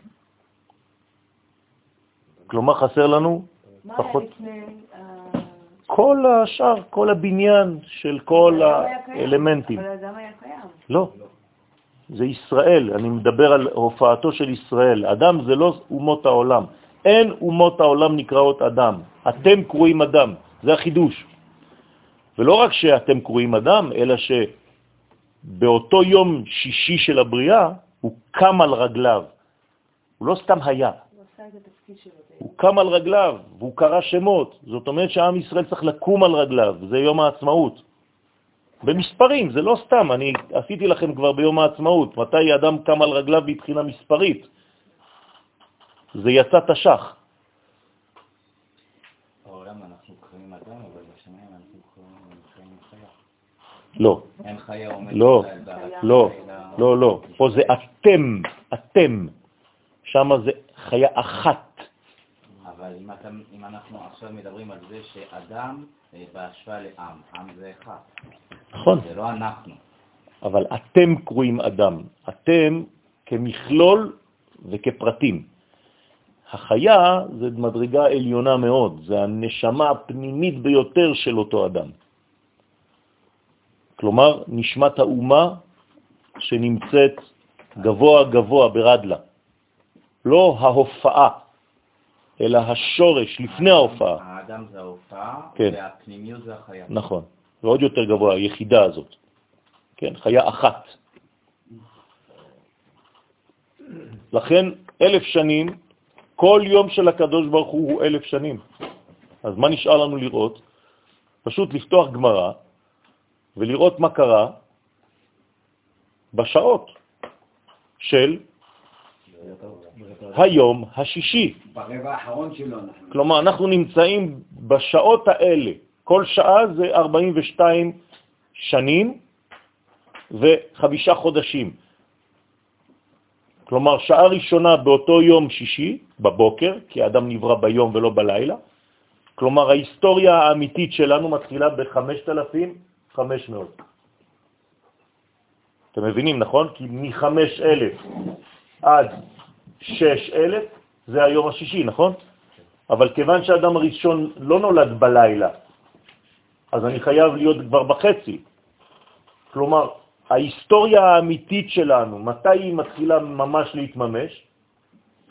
כלומר חסר לנו מה פחות. היה לפני... ה- כל השאר, כל הבניין של כל האלמנטים. אבל האדם היה קיים. לא, זה ישראל, אני מדבר על הופעתו של ישראל. אדם זה לא אומות העולם, אין אומות העולם נקראות אדם. אתם קרואים אדם, זה החידוש. ולא רק שאתם קרואים אדם, אלא שבאותו יום שישי של הבריאה הוא קם על רגליו. הוא לא סתם היה, שלו. הוא קם על רגליו והוא קרא שמות. זאת אומרת שעם ישראל צריך לקום על רגליו, זה יום העצמאות. במספרים, זה לא סתם, אני עשיתי לכם כבר ביום העצמאות, מתי אדם קם על רגליו מבחינה מספרית. זה יצא תש"ח. בעולם אנחנו קוראים אדם, אבל בשמיים אנחנו קוראים חיים חיה. לא, אין חיה עומד לא. לא, לא, לא. פה זה אתם, אתם. שם זה חיה אחת. אבל אם, אנחנו עכשיו מדברים על זה שאדם אה, בהשוואה לעם, עם זה אחד, נכון. זה לא אנחנו. אבל אתם קרואים אדם. אתם כמכלול וכפרטים. החיה זה מדרגה עליונה מאוד, זה הנשמה הפנימית ביותר של אותו אדם. כלומר, נשמת האומה שנמצאת גבוה גבוה ברדלה. לא ההופעה, אלא השורש לפני ההופעה. האדם זה ההופעה, כן. והפנימיות זה החיה. נכון, ועוד יותר גבוה, היחידה הזאת. כן, חיה אחת. לכן אלף שנים, כל יום של הקדוש ברוך הוא הוא אלף שנים. אז מה נשאר לנו לראות? פשוט לפתוח גמרא ולראות מה קרה בשעות של היום השישי. ברבע האחרון שלו אנחנו. כלומר, אנחנו נמצאים בשעות האלה. כל שעה זה 42 שנים וחמישה חודשים. כלומר, שעה ראשונה באותו יום שישי, בבוקר, כי האדם נברא ביום ולא בלילה. כלומר, ההיסטוריה האמיתית שלנו מתחילה ב-5,500. אתם מבינים, נכון? כי מ-5,000 עד 6,000 זה היום השישי, נכון? אבל כיוון שהאדם הראשון לא נולד בלילה, אז אני חייב להיות כבר בחצי. כלומר, ההיסטוריה האמיתית שלנו, מתי היא מתחילה ממש להתממש?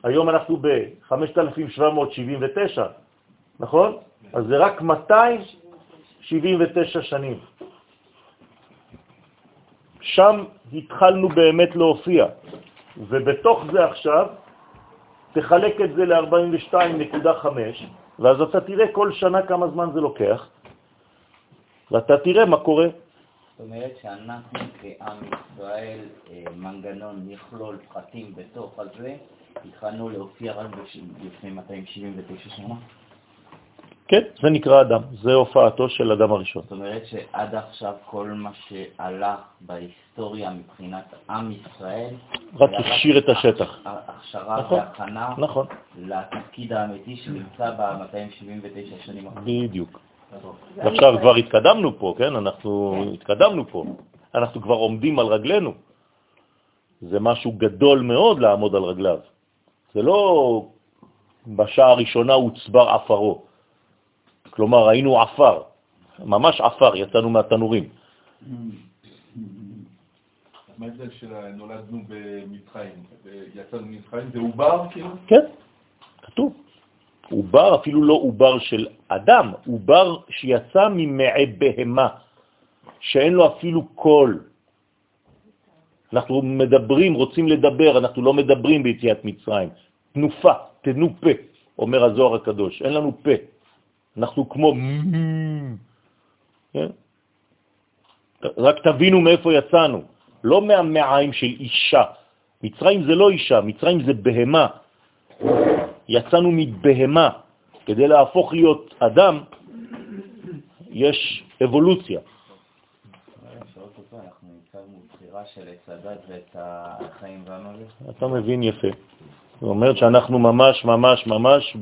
היום אנחנו ב-5779, נכון? אז זה רק 279 שנים. שם התחלנו באמת להופיע, ובתוך זה עכשיו תחלק את זה ל-42.5, ואז אתה תראה כל שנה כמה זמן זה לוקח, ואתה תראה מה קורה. זאת אומרת שאנחנו כעם ישראל, אה, מנגנון יכלול פרטים בתוך הזה, התחלנו להופיע רק לפני 279 שנה. כן, זה נקרא אדם, זה הופעתו של אדם הראשון. זאת אומרת שעד עכשיו כל מה שהלך בהיסטוריה מבחינת עם ישראל, רק הכשיר את השטח. הכ- הכשרה נכון, והכנה נכון, לתפקיד האמיתי שנמצא ב-279 שנים האחרונות. בדיוק. ועכשיו כבר התקדמנו פה, כן? אנחנו התקדמנו פה. אנחנו כבר עומדים על רגלינו. זה משהו גדול מאוד לעמוד על רגליו. זה לא בשעה הראשונה הוצבר עפרו. כלומר, היינו עפר, ממש עפר, יצאנו מהתנורים. מה ההבדל שנולדנו במצרים? יצאנו ממצרים, זה עובר כאילו? כן, כתוב. עובר אפילו לא עובר של אדם, עובר שיצא ממעי בהמה, שאין לו אפילו קול. אנחנו מדברים, רוצים לדבר, אנחנו לא מדברים ביציאת מצרים. תנופה, תנו פה, אומר הזוהר הקדוש, אין לנו פה. אנחנו כמו... כן? רק תבינו מאיפה יצאנו, לא מהמעיים של אישה. מצרים זה לא אישה, מצרים זה בהמה. יצאנו מבהמה. כדי להפוך להיות אדם, יש אבולוציה. אתה מבין יפה. זאת אומרת שאנחנו ממש ממש ממש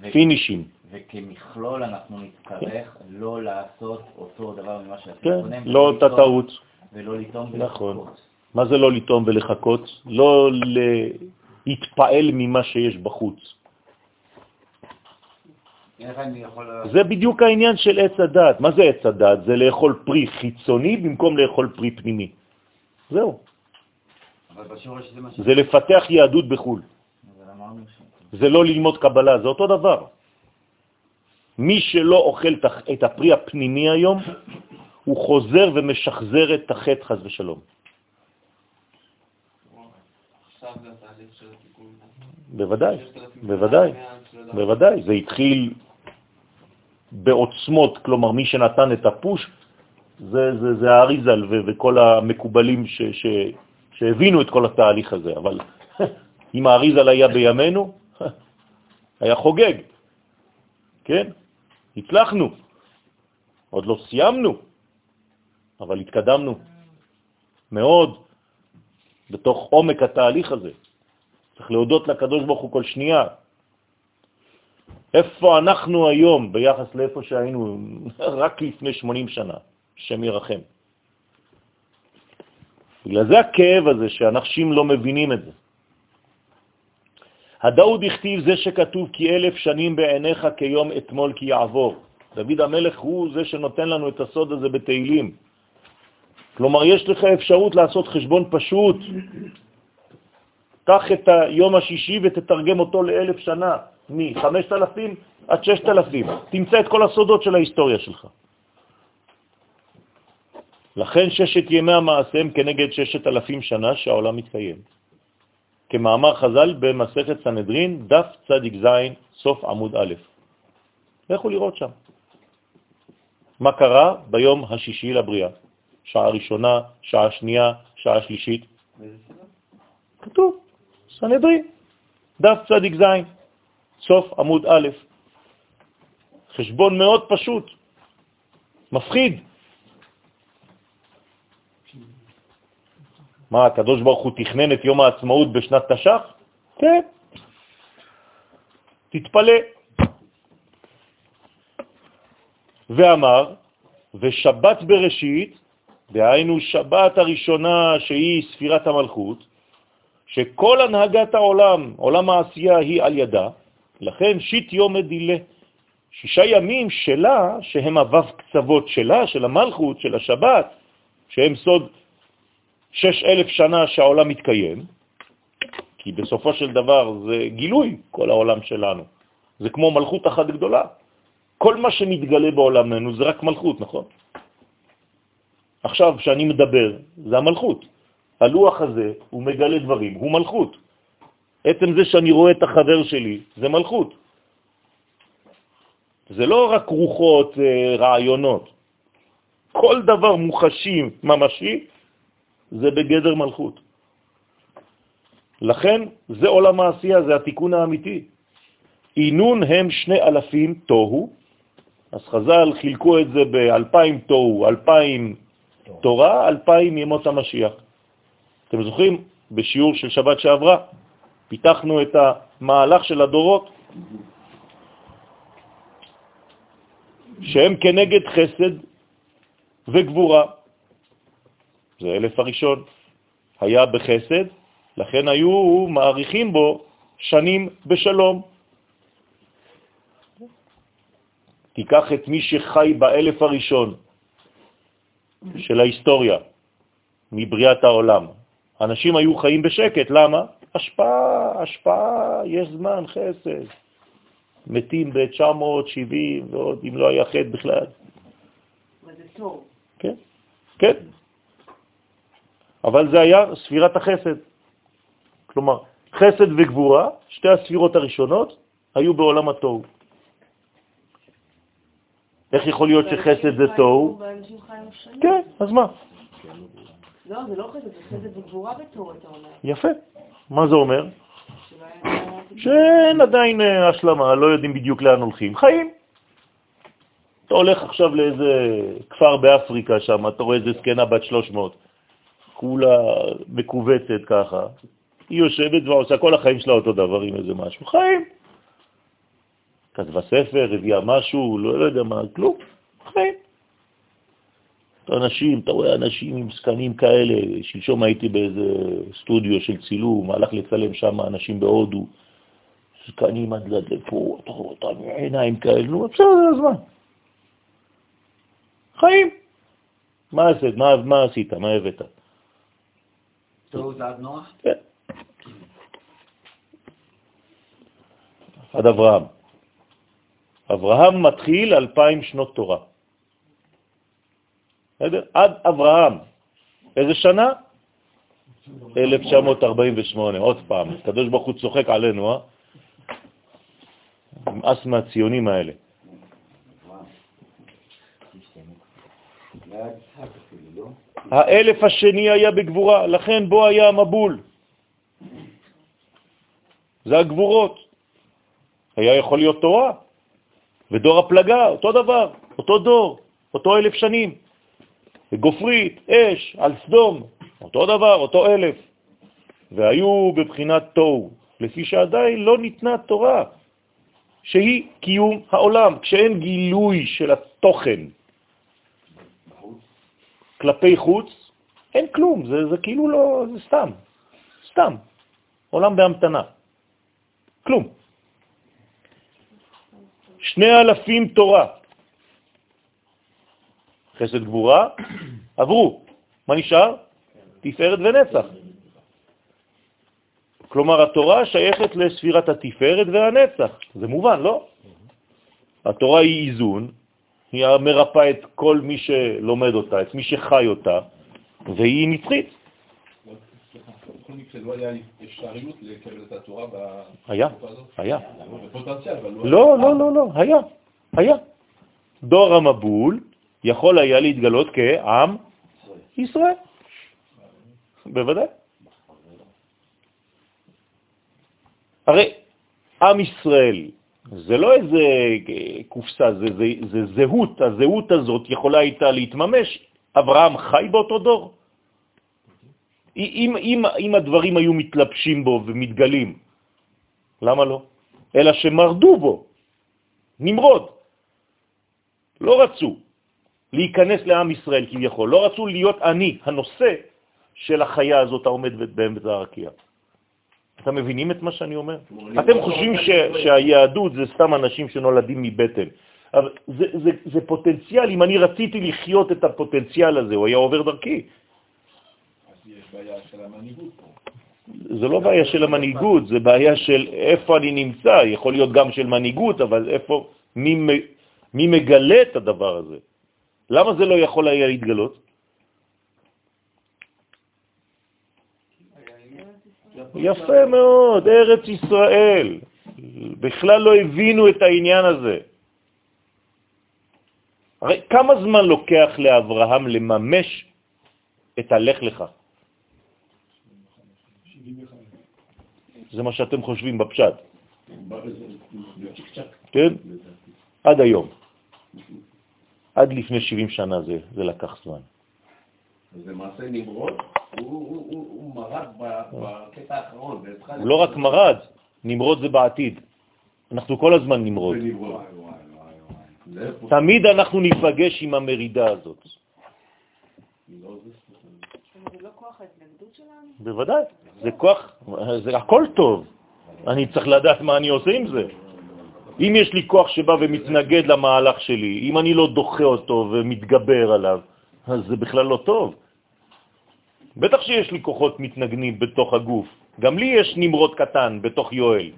בפינישים. וכמכלול אנחנו נצטרך לא לעשות אותו דבר ממה שעשינו כן, קודם, לא אותה טעות. ולא לטעום נכון. ולחכות. מה זה לא לטעום ולחכות? לא להתפעל ממה שיש בחוץ. יכול... זה בדיוק העניין של עץ הדת. מה זה עץ הדת? זה לאכול פרי חיצוני במקום לאכול פרי פנימי. זהו. זה לפתח יהדות בחו"ל. זה לא ללמוד קבלה, זה אותו דבר. מי שלא אוכל את הפרי הפנימי היום, הוא חוזר ומשחזר את החטא חז ושלום. בוודאי, בוודאי, בוודאי. זה התחיל בעוצמות, כלומר מי שנתן את הפוש זה, זה, זה האריזל וכל המקובלים ש, ש, שהבינו את כל התהליך הזה, אבל אם האריזל היה בימינו, היה חוגג, כן? הצלחנו, עוד לא סיימנו, אבל התקדמנו מאוד בתוך עומק התהליך הזה. צריך להודות לקדוש ברוך הוא כל שנייה. איפה אנחנו היום ביחס לאיפה שהיינו רק לפני 80 שנה, שם ירחם. בגלל זה הכאב הזה שאנשים לא מבינים את זה. הדאוד הכתיב זה שכתוב כי אלף שנים בעיניך כיום אתמול כי יעבור. דוד המלך הוא זה שנותן לנו את הסוד הזה בתהילים. כלומר, יש לך אפשרות לעשות חשבון פשוט. קח את היום השישי ותתרגם אותו לאלף שנה, מ-5,000 עד 6,000. תמצא את כל הסודות של ההיסטוריה שלך. לכן ששת ימי המעשה הם כנגד ששת אלפים שנה שהעולם מתקיים. כמאמר חז"ל במסכת סנהדרין, דף צדיק זין, סוף עמוד א'. לכו לראות שם. מה קרה ביום השישי לבריאה? שעה ראשונה, שעה שנייה, שעה שלישית. כתוב, סנהדרין, דף צדיק זין, סוף עמוד א'. חשבון מאוד פשוט, מפחיד. מה, הקדוש ברוך הוא תכנן את יום העצמאות בשנת תש"ח? כן. תתפלא. ואמר, ושבת בראשית, דהיינו שבת הראשונה שהיא ספירת המלכות, שכל הנהגת העולם, עולם העשייה היא על ידה, לכן שיט יום מדילה, שישה ימים שלה, שהם הוו קצוות שלה, של המלכות, של השבת, שהם סוד שש אלף שנה שהעולם מתקיים, כי בסופו של דבר זה גילוי, כל העולם שלנו. זה כמו מלכות אחת גדולה. כל מה שמתגלה בעולמנו זה רק מלכות, נכון? עכשיו, כשאני מדבר, זה המלכות. הלוח הזה, הוא מגלה דברים, הוא מלכות. עצם זה שאני רואה את החבר שלי, זה מלכות. זה לא רק רוחות, אה, רעיונות. כל דבר מוחשי, ממשי, זה בגדר מלכות. לכן זה עולם העשייה, זה התיקון האמיתי. עינון הם שני אלפים תוהו, אז חז"ל חילקו את זה באלפיים תוהו, אלפיים תורה, אלפיים ימות המשיח. אתם זוכרים? בשיעור של שבת שעברה פיתחנו את המהלך של הדורות, שהם כנגד חסד וגבורה. זה אלף הראשון. היה בחסד, לכן היו מעריכים בו שנים בשלום. תיקח את מי שחי באלף הראשון של ההיסטוריה, מבריאת העולם. אנשים היו חיים בשקט, למה? השפעה, השפעה, יש זמן, חסד. מתים ב-970 ועוד, אם לא היה חטא בכלל. מה זה טוב? כן, כן. אבל זה היה ספירת החסד. כלומר, חסד וגבורה, שתי הספירות הראשונות, היו בעולם התוהו. איך יכול להיות שחסד זה תוהו? כן, אז מה? לא, זה לא חסד, זה חסד וגבורה בתוהו, אתה אומר. יפה. מה זה אומר? שאין עדיין אה, השלמה, לא יודעים בדיוק לאן הולכים. חיים. אתה הולך עכשיו לאיזה כפר באפריקה שם, אתה רואה איזה זקנה בת 300, כולה מקובצת ככה, היא יושבת ועושה כל החיים שלה אותו דבר עם איזה משהו. חיים. כתבה ספר, הביאה משהו, לא, לא יודע מה, כלום, חיים. אנשים, אתה רואה אנשים עם סקנים כאלה, שלשום הייתי באיזה סטודיו של צילום, הלך לצלם שם אנשים בהודו, סקנים עד לפה, אתה רואה אותם עיניים כאלה, נו, בסדר, אז מה? חיים. מה עשית? מה, מה עשית? מה הבאת? נוח? כן. עד אברהם. אברהם מתחיל אלפיים שנות תורה. בסדר? עד אברהם. איזה שנה? 1948, עוד פעם. הקדוש ברוך הוא צוחק עלינו, אה? נמאס מהציונים האלה. האלף השני היה בגבורה, לכן בו היה המבול. זה הגבורות. היה יכול להיות תורה, ודור הפלגה, אותו דבר, אותו דור, אותו אלף שנים. וגופרית, אש, על סדום, אותו דבר, אותו אלף. והיו בבחינת תוהו, לפי שעדיין לא ניתנה תורה, שהיא קיום העולם, כשאין גילוי של התוכן כלפי חוץ, אין כלום, זה, זה כאילו לא, זה סתם, סתם, עולם בהמתנה, כלום. שני אלפים תורה, חסד גבורה, עברו. מה נשאר? תפארת ונצח. כלומר, התורה שייכת לספירת התפארת והנצח. זה מובן, לא? התורה היא איזון, היא מרפא את כל מי שלומד אותה, את מי שחי אותה, והיא נצחית. בכל מקרה לא היה אפשריות לקבל את התורה היה, בתקופה הזאת? היה. בפוטנציאל, אבל לא, לא, לא, לא, היה, היה. דור המבול יכול היה להתגלות כעם ישראל. בוודאי. הרי עם ישראל זה לא איזה קופסה, זה, זה, זה זהות, הזהות הזאת יכולה הייתה להתממש. אברהם חי באותו דור. אם, אם, אם הדברים היו מתלבשים בו ומתגלים, למה לא? אלא שמרדו בו, נמרוד. לא רצו להיכנס לעם ישראל כביכול, לא רצו להיות אני, הנושא של החיה הזאת העומדת בעמדת הרקיע. אתם מבינים את מה שאני אומר? אתם חושבים ש, שהיהדות זה סתם אנשים שנולדים מבטן. אבל זה, זה, זה פוטנציאל, אם אני רציתי לחיות את הפוטנציאל הזה, הוא היה עובר דרכי. אז יש בעיה של המנהיגות פה. זה לא בעיה של המנהיגות, זה בעיה של איפה אני נמצא, יכול להיות גם של מנהיגות, אבל איפה, מי, מי מגלה את הדבר הזה? למה זה לא יכול היה להתגלות? יפה מאוד, ארץ ישראל. בכלל לא הבינו את העניין הזה. הרי כמה זמן לוקח לאברהם לממש את הלך לך? זה מה שאתם חושבים בפשט. כן? עד היום. עד לפני 70 שנה זה, זה לקח זמן. אז למעשה נמרוד, הוא- מרד ב- בקטע האחרון. הוא לא רק מרד, נמרוד זה בעתיד. אנחנו כל הזמן נמרוד. תמיד אנחנו ניפגש עם המרידה הזאת. לא, לא? בוודאי, זה כוח, זה הכל טוב. אני צריך לדעת מה אני עושה עם זה. אם יש לי כוח שבא ומתנגד למהלך שלי, אם אני לא דוחה אותו ומתגבר עליו, אז זה בכלל לא טוב. בטח שיש לי כוחות מתנגנים בתוך הגוף. גם לי יש נמרוד קטן בתוך יואל,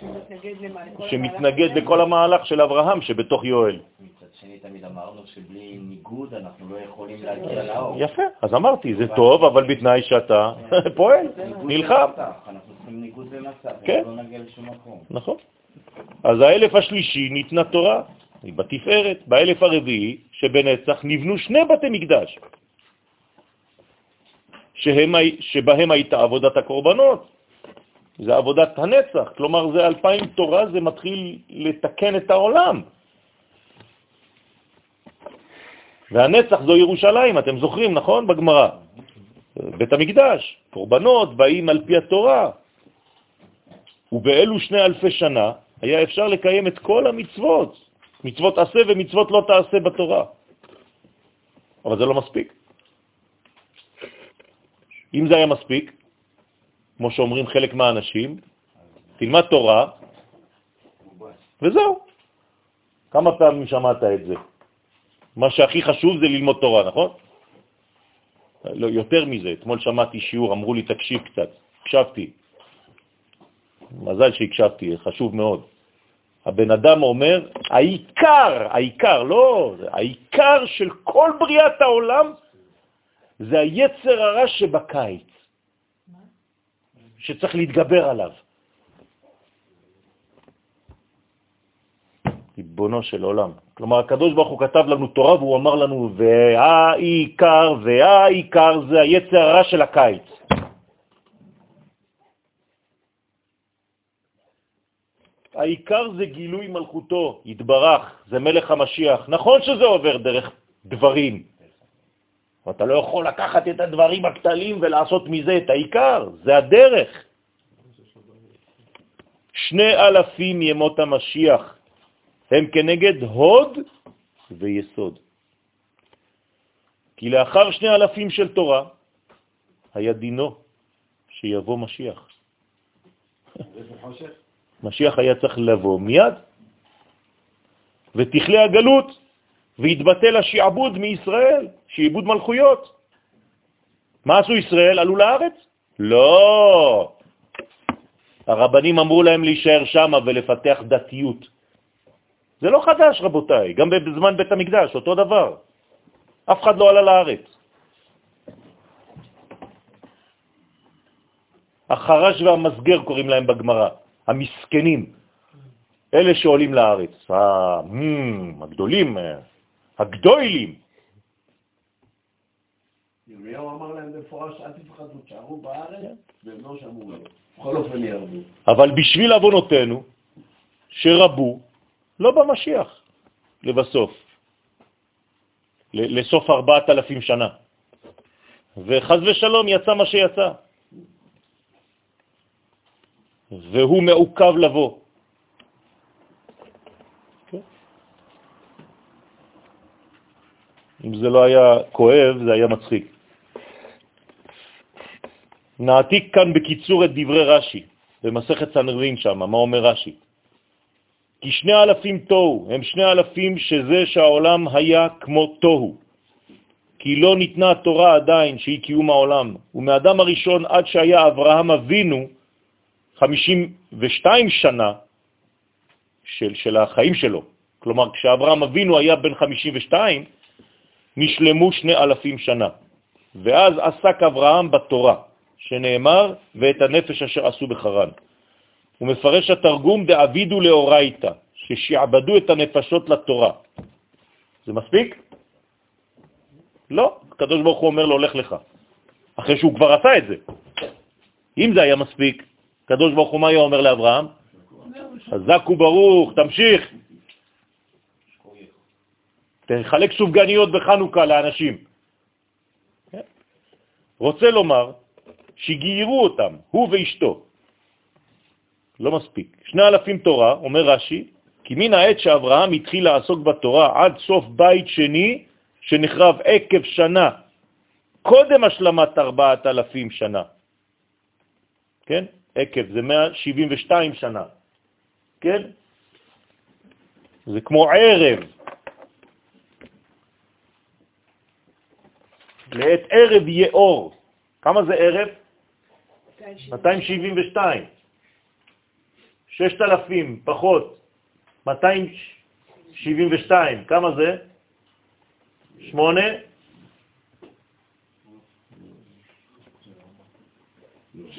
שמתנגד למה? לכל שמתנגד המהלך לכל המהלך של אברהם שבתוך יואל. מצד שני תמיד אמרנו שבלי ניגוד אנחנו לא יכולים להגיע לאור. יפה, אז אמרתי, זה טוב, אבל בתנאי שאתה פועל, נלחם. אנחנו צריכים ניגוד במצב, כן. לא נגיע לשום מקום. נכון. אז האלף השלישי ניתנה תורה, היא בתפארת. באלף הרביעי שבנצח נבנו שני בתי מקדש, שהם, שבהם הייתה עבודת הקורבנות. זה עבודת הנצח, כלומר זה אלפיים תורה, זה מתחיל לתקן את העולם. והנצח זו ירושלים, אתם זוכרים, נכון? בגמרא. בית המקדש, קורבנות באים על פי התורה. ובאלו שני אלפי שנה היה אפשר לקיים את כל המצוות, מצוות עשה ומצוות לא תעשה בתורה. אבל זה לא מספיק. אם זה היה מספיק, כמו שאומרים חלק מהאנשים, תלמד תורה, וזהו. כמה פעמים שמעת את זה? מה שהכי חשוב זה ללמוד תורה, נכון? לא, יותר מזה, אתמול שמעתי שיעור, אמרו לי, תקשיב קצת. הקשבתי. מזל שהקשבתי, חשוב מאוד. הבן אדם אומר, העיקר, העיקר, לא, העיקר של כל בריאת העולם זה היצר הרע שבקיץ, שצריך להתגבר עליו. ריבונו של עולם. כלומר, הקדוש ברוך הוא כתב לנו תורה והוא אמר לנו, והעיקר והעיקר זה היצר הרע של הקיץ. העיקר זה גילוי מלכותו, יתברך, זה מלך המשיח. נכון שזה עובר דרך דברים. אתה לא יכול לקחת את הדברים הקטנים ולעשות מזה את העיקר, זה הדרך. שני אלפים ימות המשיח הם כנגד הוד ויסוד. כי לאחר שני אלפים של תורה היה דינו שיבוא משיח. משיח היה צריך לבוא מיד, ותכלה הגלות, והתבטל השעבוד מישראל, שעבוד מלכויות. מה עשו ישראל? עלו לארץ? לא. הרבנים אמרו להם להישאר שם ולפתח דתיות. זה לא חדש, רבותיי, גם בזמן בית המקדש, אותו דבר. אף אחד לא עלה לארץ. החרש והמסגר קוראים להם בגמרא. המסכנים, אלה שעולים לארץ, הגדולים, הגדולים. ירמיהו אמר להם במפורש, אל תפחדו, תשארו בארץ, והם לא שמעו להם. בכל אופן ירדו. אבל בשביל אבונותינו, שרבו, לא במשיח, לבסוף, לסוף ארבעת אלפים שנה. וחז ושלום יצא מה שיצא. והוא מעוכב לבוא. כן? אם זה לא היה כואב, זה היה מצחיק. נעתיק כאן בקיצור את דברי רש"י, במסכת סנרין שם, מה אומר רש"י? כי שני אלפים תוהו, הם שני אלפים שזה שהעולם היה כמו תוהו. כי לא ניתנה התורה עדיין שהיא קיום העולם, ומאדם הראשון עד שהיה אברהם אבינו, 52 שנה של, של החיים שלו. כלומר, כשאברהם אבינו היה בן 52, נשלמו שני אלפים שנה. ואז עסק אברהם בתורה, שנאמר, ואת הנפש אשר עשו בחרן. הוא מפרש התרגום דאבידו לאורייתא, ששעבדו את הנפשות לתורה. זה מספיק? לא, הקדוש ברוך הוא אומר לו, הולך לך, אחרי שהוא כבר עשה את זה. אם זה היה מספיק, הקדוש ברוך הוא מה היה אומר לאברהם? חזק וברוך, תמשיך. תחלק סופגניות בחנוכה לאנשים. רוצה לומר שגיירו אותם, הוא ואשתו. לא מספיק. שני אלפים תורה, אומר רש"י, כי מן העת שאברהם התחיל לעסוק בתורה עד סוף בית שני, שנחרב עקב שנה, קודם השלמת ארבעת אלפים שנה. כן? עקב זה 172 שנה. כן? זה כמו ערב. לעת ערב יהיה אור. כמה זה ערב? 272. 6,000 פחות 272, כמה זה? 8?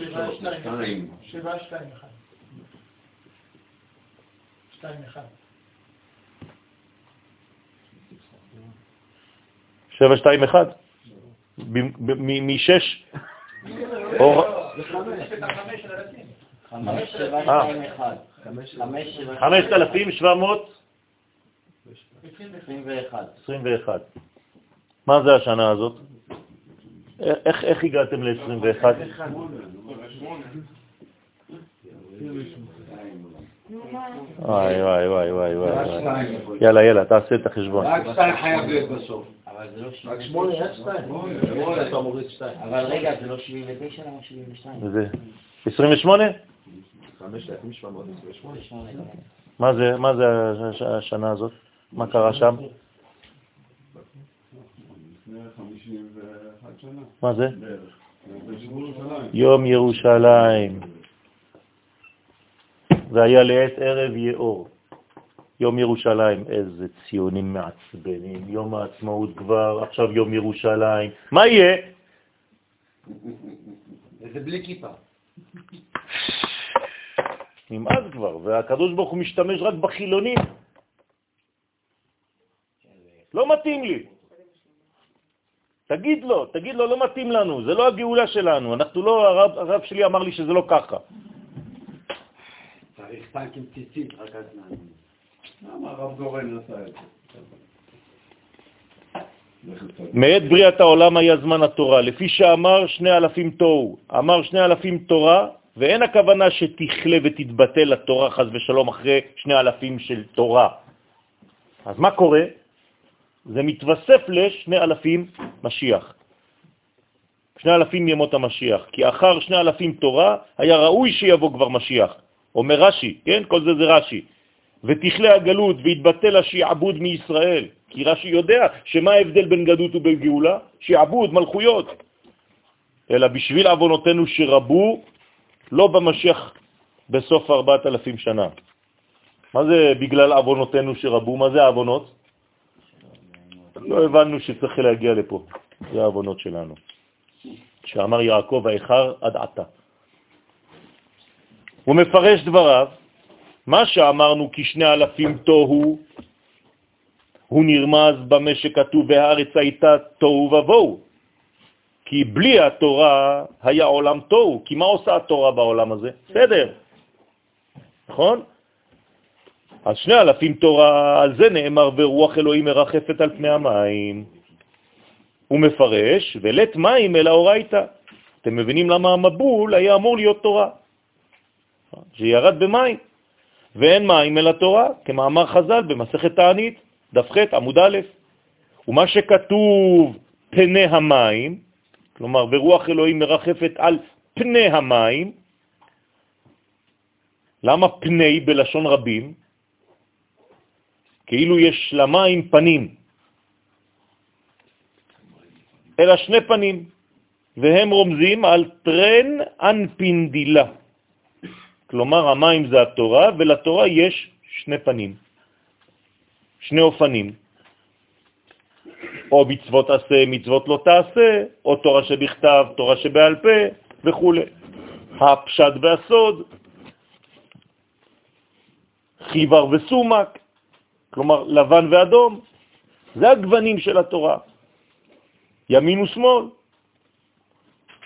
שבע, שתיים, שבע, שתיים, אחד. שתיים, אחד. שבע, שתיים, אחד? משש? חמשת אלפים שבע מאות? עשרים ואחד. מה זה השנה הזאת? איך, איך הגעתם ל-21? וואי וואי וואי וואי וואי. יאללה, יאללה, תעשה את החשבון. רק שתיים חייב להיות בסוף. אבל זה לא רק שמונה, רק שתיים. שמונה, אתה מוריד שתיים. אבל רגע, זה לא 79 למה 72? זה 28? מה זה, מה זה השנה הזאת? מה קרה שם? מה זה? יום ירושלים. והיה לעת ערב יהיה אור. יום ירושלים, איזה ציונים מעצבנים, יום העצמאות כבר, עכשיו יום ירושלים, מה יהיה? זה בלי כיפה. נמאס כבר, והקדוש ברוך הוא משתמש רק בחילונים. לא מתאים לי. תגיד לו, תגיד לו, לא מתאים לנו, זה לא הגאולה שלנו, אנחנו לא, הרב, הרב שלי אמר לי שזה לא ככה. צריך טנקים ציצית, רק אז נענו. למה הרב גורן עשה את זה? מעת בריאת העולם היה זמן התורה, לפי שאמר שני אלפים תוהו. אמר שני אלפים תורה, ואין הכוונה שתכלה ותתבטל התורה חז ושלום אחרי שני אלפים של תורה. אז מה קורה? זה מתווסף לשני אלפים משיח. שני אלפים ימות המשיח, כי אחר שני אלפים תורה היה ראוי שיבוא כבר משיח. אומר רש"י, כן? כל זה זה רש"י. ותכלה הגלות והתבטל השיעבוד מישראל. כי רש"י יודע שמה ההבדל בין גדות ובין גאולה? שיעבוד, מלכויות. אלא בשביל עוונותינו שרבו, לא במשיח בסוף ארבעת אלפים שנה. מה זה בגלל עוונותינו שרבו? מה זה העוונות? לא הבנו שצריך להגיע לפה. זה העוונות שלנו. שאמר יעקב האחר עד עתה. הוא מפרש דבריו, מה שאמרנו כשני אלפים תוהו, הוא נרמז במה שכתוב והארץ הייתה תוהו ובוהו. כי בלי התורה היה עולם תוהו, כי מה עושה התורה בעולם הזה? בסדר, נכון? אז שני אלפים תורה, על זה נאמר ורוח אלוהים מרחפת על פני המים. הוא מפרש, ולת מים אל האורייתא. אתם מבינים למה המבול היה אמור להיות תורה? שירד במים, ואין מים אל התורה, כמאמר חז"ל במסכת תענית, דף ח' עמוד א', ומה שכתוב פני המים, כלומר ורוח אלוהים מרחפת על פני המים, למה פני בלשון רבים? כאילו יש למים פנים, אלא שני פנים, והם רומזים על טרן אנפינדילה. כלומר, המים זה התורה, ולתורה יש שני פנים, שני אופנים. או מצוות עשה, מצוות לא תעשה, או תורה שבכתב, תורה שבעל פה, וכו'. הפשט והסוד, חיבר וסומק, כלומר לבן ואדום, זה הגוונים של התורה, ימין ושמאל.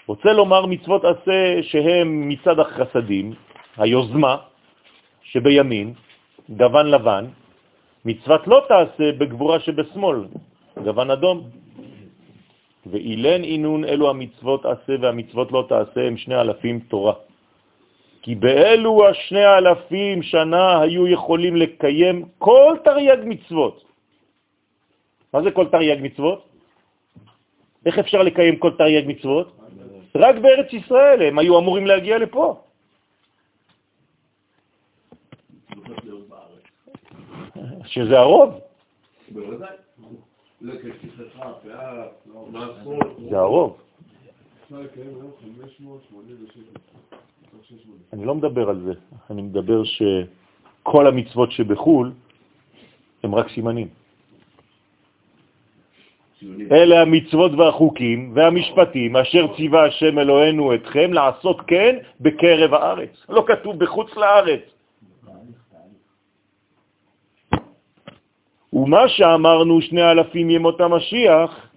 רוצה לומר מצוות עשה שהם מצד החסדים, היוזמה שבימין, גוון לבן, מצוות לא תעשה בגבורה שבשמאל, גוון אדום. ואילן אינון אלו המצוות עשה והמצוות לא תעשה הם שני אלפים תורה. כי באלו השני אלפים שנה היו יכולים לקיים כל תרי"ג מצוות. מה זה כל תרי"ג מצוות? איך אפשר לקיים כל תרי"ג מצוות? רק בארץ ישראל, הם היו אמורים להגיע לפה. שזה הרוב. זה הרוב. אני לא מדבר על זה, אני מדבר שכל המצוות שבחול הם רק סימנים. אלה המצוות והחוקים והמשפטים אשר ציווה השם אלוהינו אתכם לעשות כן בקרב הארץ. לא כתוב בחוץ לארץ. ומה שאמרנו שני אלפים ימות המשיח,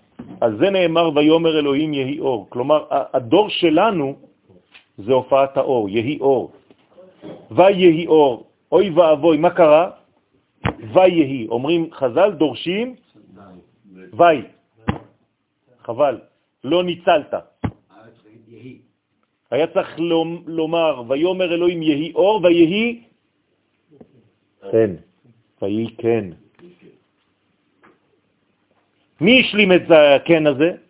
על זה נאמר ויומר אלוהים יהי אור. כלומר, הדור שלנו זה הופעת האור, יהי אור. ויהי אור, אוי ואבוי, מה קרה? ויהי, אומרים חז"ל, דורשים וי. חבל, לא ניצלת. היה צריך לומר, ויומר אלוהים יהי אור ויהי כן, ויהי כן. מי השלים את הכן הזה?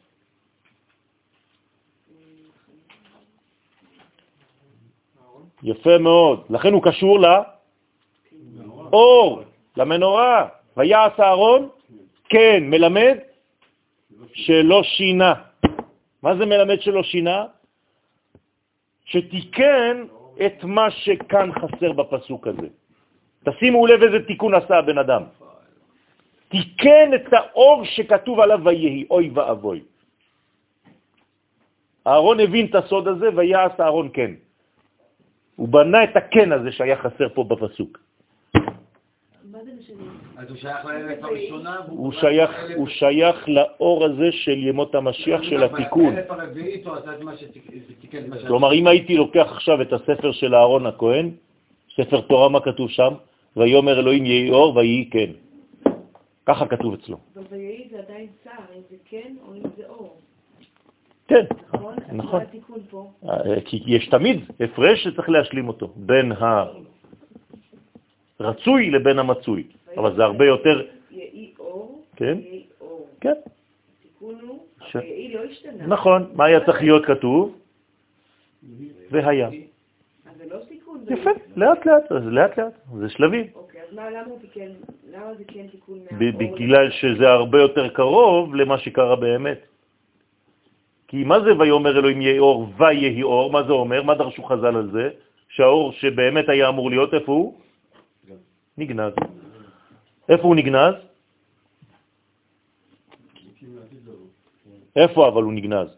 יפה מאוד. לכן הוא קשור לאור, למנורה. ויעש אהרון? כן, מלמד שלא שינה. מה זה מלמד שלא שינה? שתיקן את מה שכאן חסר בפסוק הזה. תשימו לב איזה תיקון עשה הבן אדם. תיקן את האור שכתוב עליו ויהי, אוי ואבוי. אהרון הבין את הסוד הזה ויעש אהרון כן. הוא בנה את הכן הזה שהיה חסר פה בפסוק. אז הוא שייך לאלף הראשונה, הוא שייך, באלף- הוא שייך לאור הזה של ימות המשיח של התיקון. באלף הרביעית הוא עשה את מה שתיקן את מה ש... כלומר, אם הייתי לוקח עכשיו את הספר של אהרון הכהן, ספר תורה, מה כתוב שם? ויאמר אלוהים יהי אור ויהי כן. ככה כתוב אצלו. אבל ויהי זה עדיין צער, אם זה כן או אם זה אור, כן, נכון? נכון. אה, כי יש תמיד הפרש שצריך להשלים אותו, בין הרצוי לבין המצוי. אבל זה הרבה יותר, יהי אור, כן, יהי אור. כן, ש- לא. נכון. מה היה צריך להיות כתוב? והיה. אז זה לא. זה- יפה, לאט לאט, אז לאט לאט, זה שלבים. אוקיי, אז מה, למה הוא תיקן, למה זה כן תיקון מהאור? בגלל שזה הרבה יותר קרוב למה שקרה באמת. כי מה זה ויאמר אלוהים יהי אור ויהי אור? מה זה אומר? מה דרשו חז"ל על זה? שהאור שבאמת היה אמור להיות, איפה הוא? נגנז. איפה הוא נגנז? איפה אבל הוא נגנז?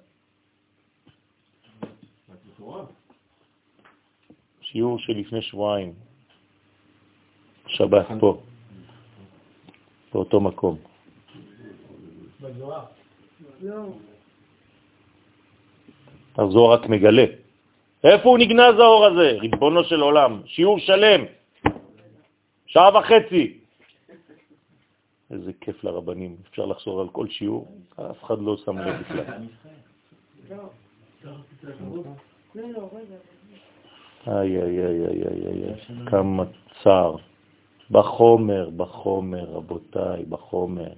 שיעור של לפני שבועיים, שבת פה, באותו מקום. הזוהר רק מגלה. איפה הוא נגנז האור הזה? ריבונו של עולם, שיעור שלם, שעה וחצי. איזה כיף לרבנים, אפשר לחזור על כל שיעור, אף אחד לא שם לב בכלל. איי, איי, איי, איי, איי, איי, כמה צער. בחומר, בחומר, רבותיי, בחומר.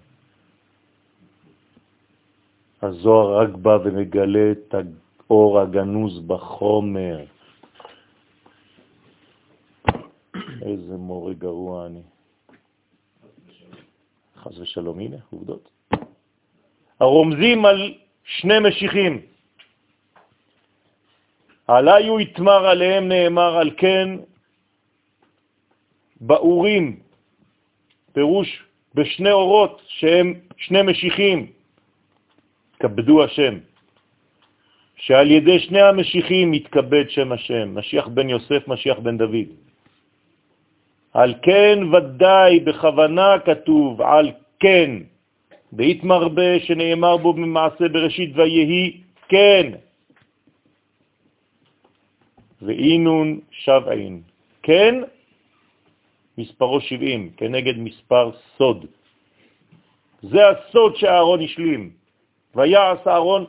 הזוהר רק בא ומגלה את האור הגנוז בחומר. איזה מורה גרוע אני. חס ושלום, הנה, עובדות. הרומזים על שני משיחים. עליו יתמר עליהם נאמר על כן באורים, פירוש בשני אורות שהם שני משיחים, כבדו השם, שעל ידי שני המשיחים יתכבד שם השם, משיח בן יוסף, משיח בן דוד. על כן ודאי בכוונה כתוב, על כן, בהתמרבה שנאמר בו במעשה בראשית ויהי כן. ואינון שבעין. כן, מספרו 70, כנגד מספר סוד. זה הסוד שאהרון השלים. ויעש אהרון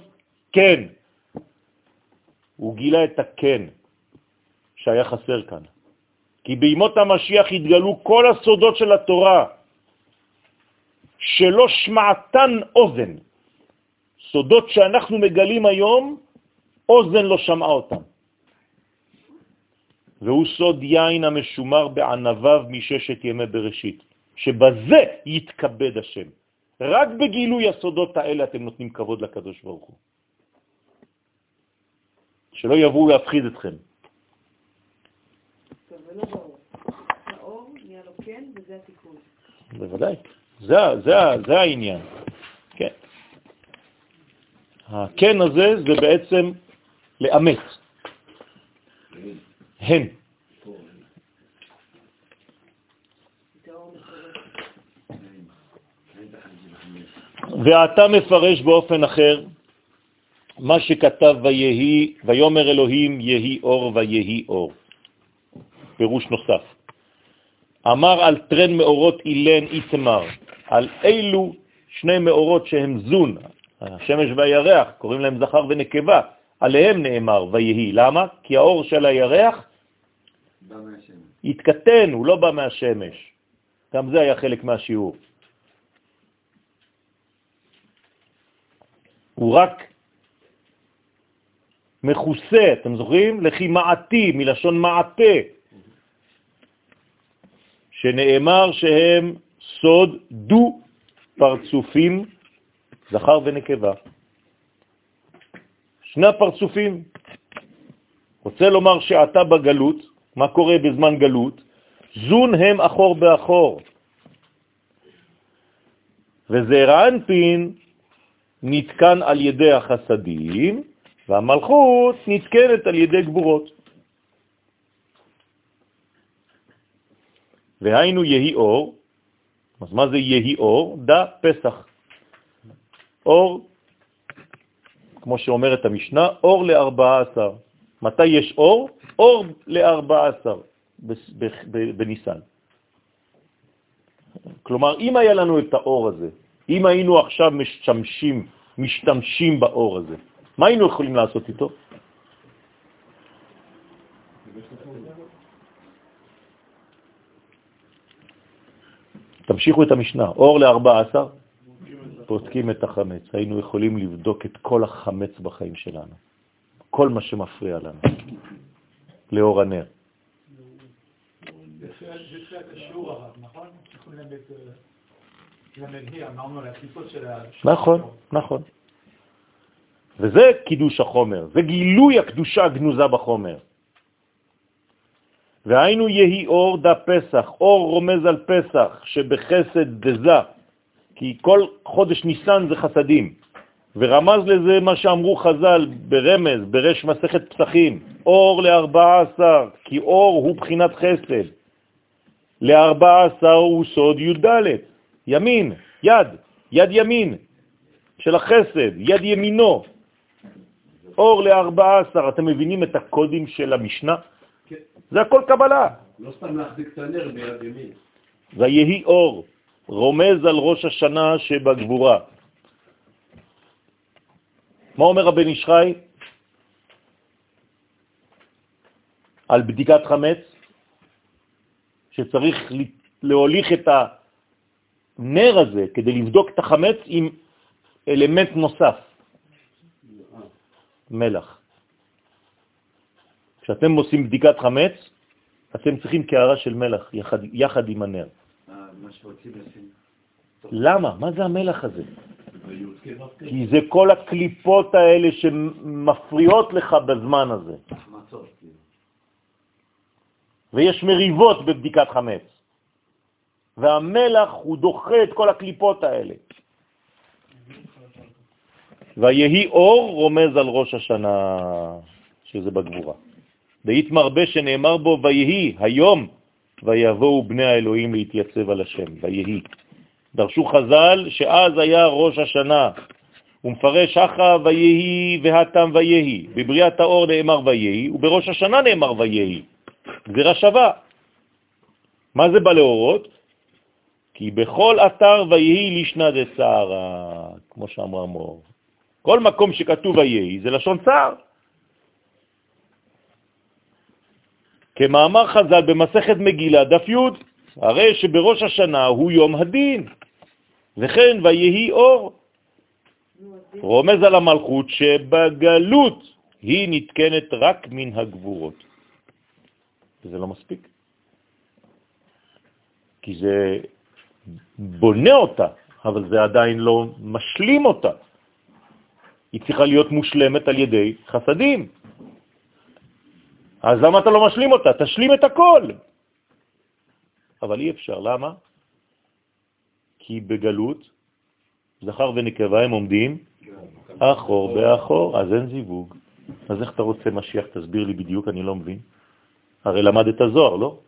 כן. הוא גילה את הכן שהיה חסר כאן. כי בימות המשיח התגלו כל הסודות של התורה, שלא שמעתן אוזן. סודות שאנחנו מגלים היום, אוזן לא שמעה אותם. והוא סוד יין המשומר בענביו מששת ימי בראשית, שבזה יתכבד השם. רק בגילוי הסודות האלה אתם נותנים כבוד לקדוש ברוך הוא. שלא יבואו להפחיד אתכם. טוב, זה לא ברור. האור נהיה לו כן, וזה התיקון. בוודאי. זה, זה, זה העניין. כן. הכן הזה זה בעצם לאמת. הן. ואתה מפרש באופן אחר מה שכתב ויהי, ויאמר אלוהים יהי אור ויהי אור. פירוש נוסף. אמר על טרן מאורות אילן איתמר, על אילו שני מאורות שהם זון, השמש והירח, קוראים להם זכר ונקבה, עליהם נאמר ויהי. למה? כי האור של הירח. התקטן, הוא לא בא מהשמש. גם זה היה חלק מהשיעור. הוא רק מכוסה, אתם זוכרים? לכי מעתי, מלשון מעטה, שנאמר שהם סוד דו פרצופים, זכר ונקבה. שני הפרצופים. רוצה לומר שאתה בגלות, מה קורה בזמן גלות? זון הם אחור באחור. וזעיר אנפין נתקן על ידי החסדים, והמלכות נתקנת על ידי גבורות. והיינו יהי אור, אז מה זה יהי אור? דה פסח. אור, כמו שאומרת המשנה, אור לארבעה עשר. מתי יש אור? אור לארבעה עשר בניסן. כלומר, אם היה לנו את האור הזה, אם היינו עכשיו משתמשים, משתמשים באור הזה, מה היינו יכולים לעשות איתו? תמשיכו את המשנה, אור ל-14, פותקים את החמץ. היינו יכולים לבדוק את כל החמץ בחיים שלנו, כל מה שמפריע לנו, לאור הנר. נכון, נכון. וזה קידוש החומר, זה גילוי הקדושה הגנוזה בחומר. והיינו יהי אור דה פסח, אור רומז על פסח, שבחסד דזה, כי כל חודש ניסן זה חסדים. ורמז לזה מה שאמרו חז"ל ברמז, ברש מסכת פסחים, אור לארבע עשר, כי אור הוא בחינת חסד. לארבע עשר הוא סוד י"ד, ימין, יד, יד ימין של החסד, יד ימינו. אור לארבע עשר, אתם מבינים את הקודים של המשנה? כן. זה הכל קבלה. לא סתם להחזיק את הנר ביד ימין. ויהי אור, רומז על ראש השנה שבגבורה. מה אומר הבן ישחי? על בדיקת חמץ, שצריך להוליך את הנר הזה כדי לבדוק את החמץ עם אלמנט נוסף, מלח. כשאתם עושים בדיקת חמץ, אתם צריכים קערה של מלח יחד, יחד עם הנר. אה, מה שרוצים לשים. למה? מה זה המלח הזה? כי זה כל הקליפות האלה שמפריעות לך בזמן הזה. כאילו. ויש מריבות בבדיקת חמץ. והמלח הוא דוחה את כל הקליפות האלה. ויהי אור רומז על ראש השנה, שזה בגבורה. דאית מרבה שנאמר בו ויהי היום ויבואו בני האלוהים להתייצב על השם, ויהי. דרשו חז"ל שאז היה ראש השנה, ומפרש אחא ויהי והתם ויהי. בבריאת האור נאמר ויהי, ובראש השנה נאמר ויהי. גזירה שווה. מה זה בא להורות? כי בכל אתר ויהי לשנה דצערה, כמו שאמרה מור. כל מקום שכתוב ויהי זה לשון צער. כמאמר חז"ל במסכת מגילה, דף י', הרי שבראש השנה הוא יום הדין, וכן ויהי אור. רומז על המלכות שבגלות היא נתקנת רק מן הגבורות. וזה לא מספיק. כי זה בונה אותה, אבל זה עדיין לא משלים אותה. היא צריכה להיות מושלמת על ידי חסדים. אז למה אתה לא משלים אותה? תשלים את הכל. אבל אי אפשר, למה? כי בגלות זכר ונקבה הם עומדים אחור באחור, אז אין זיווג. אז איך אתה רוצה משיח? תסביר לי בדיוק, אני לא מבין. הרי למדת זוהר, לא?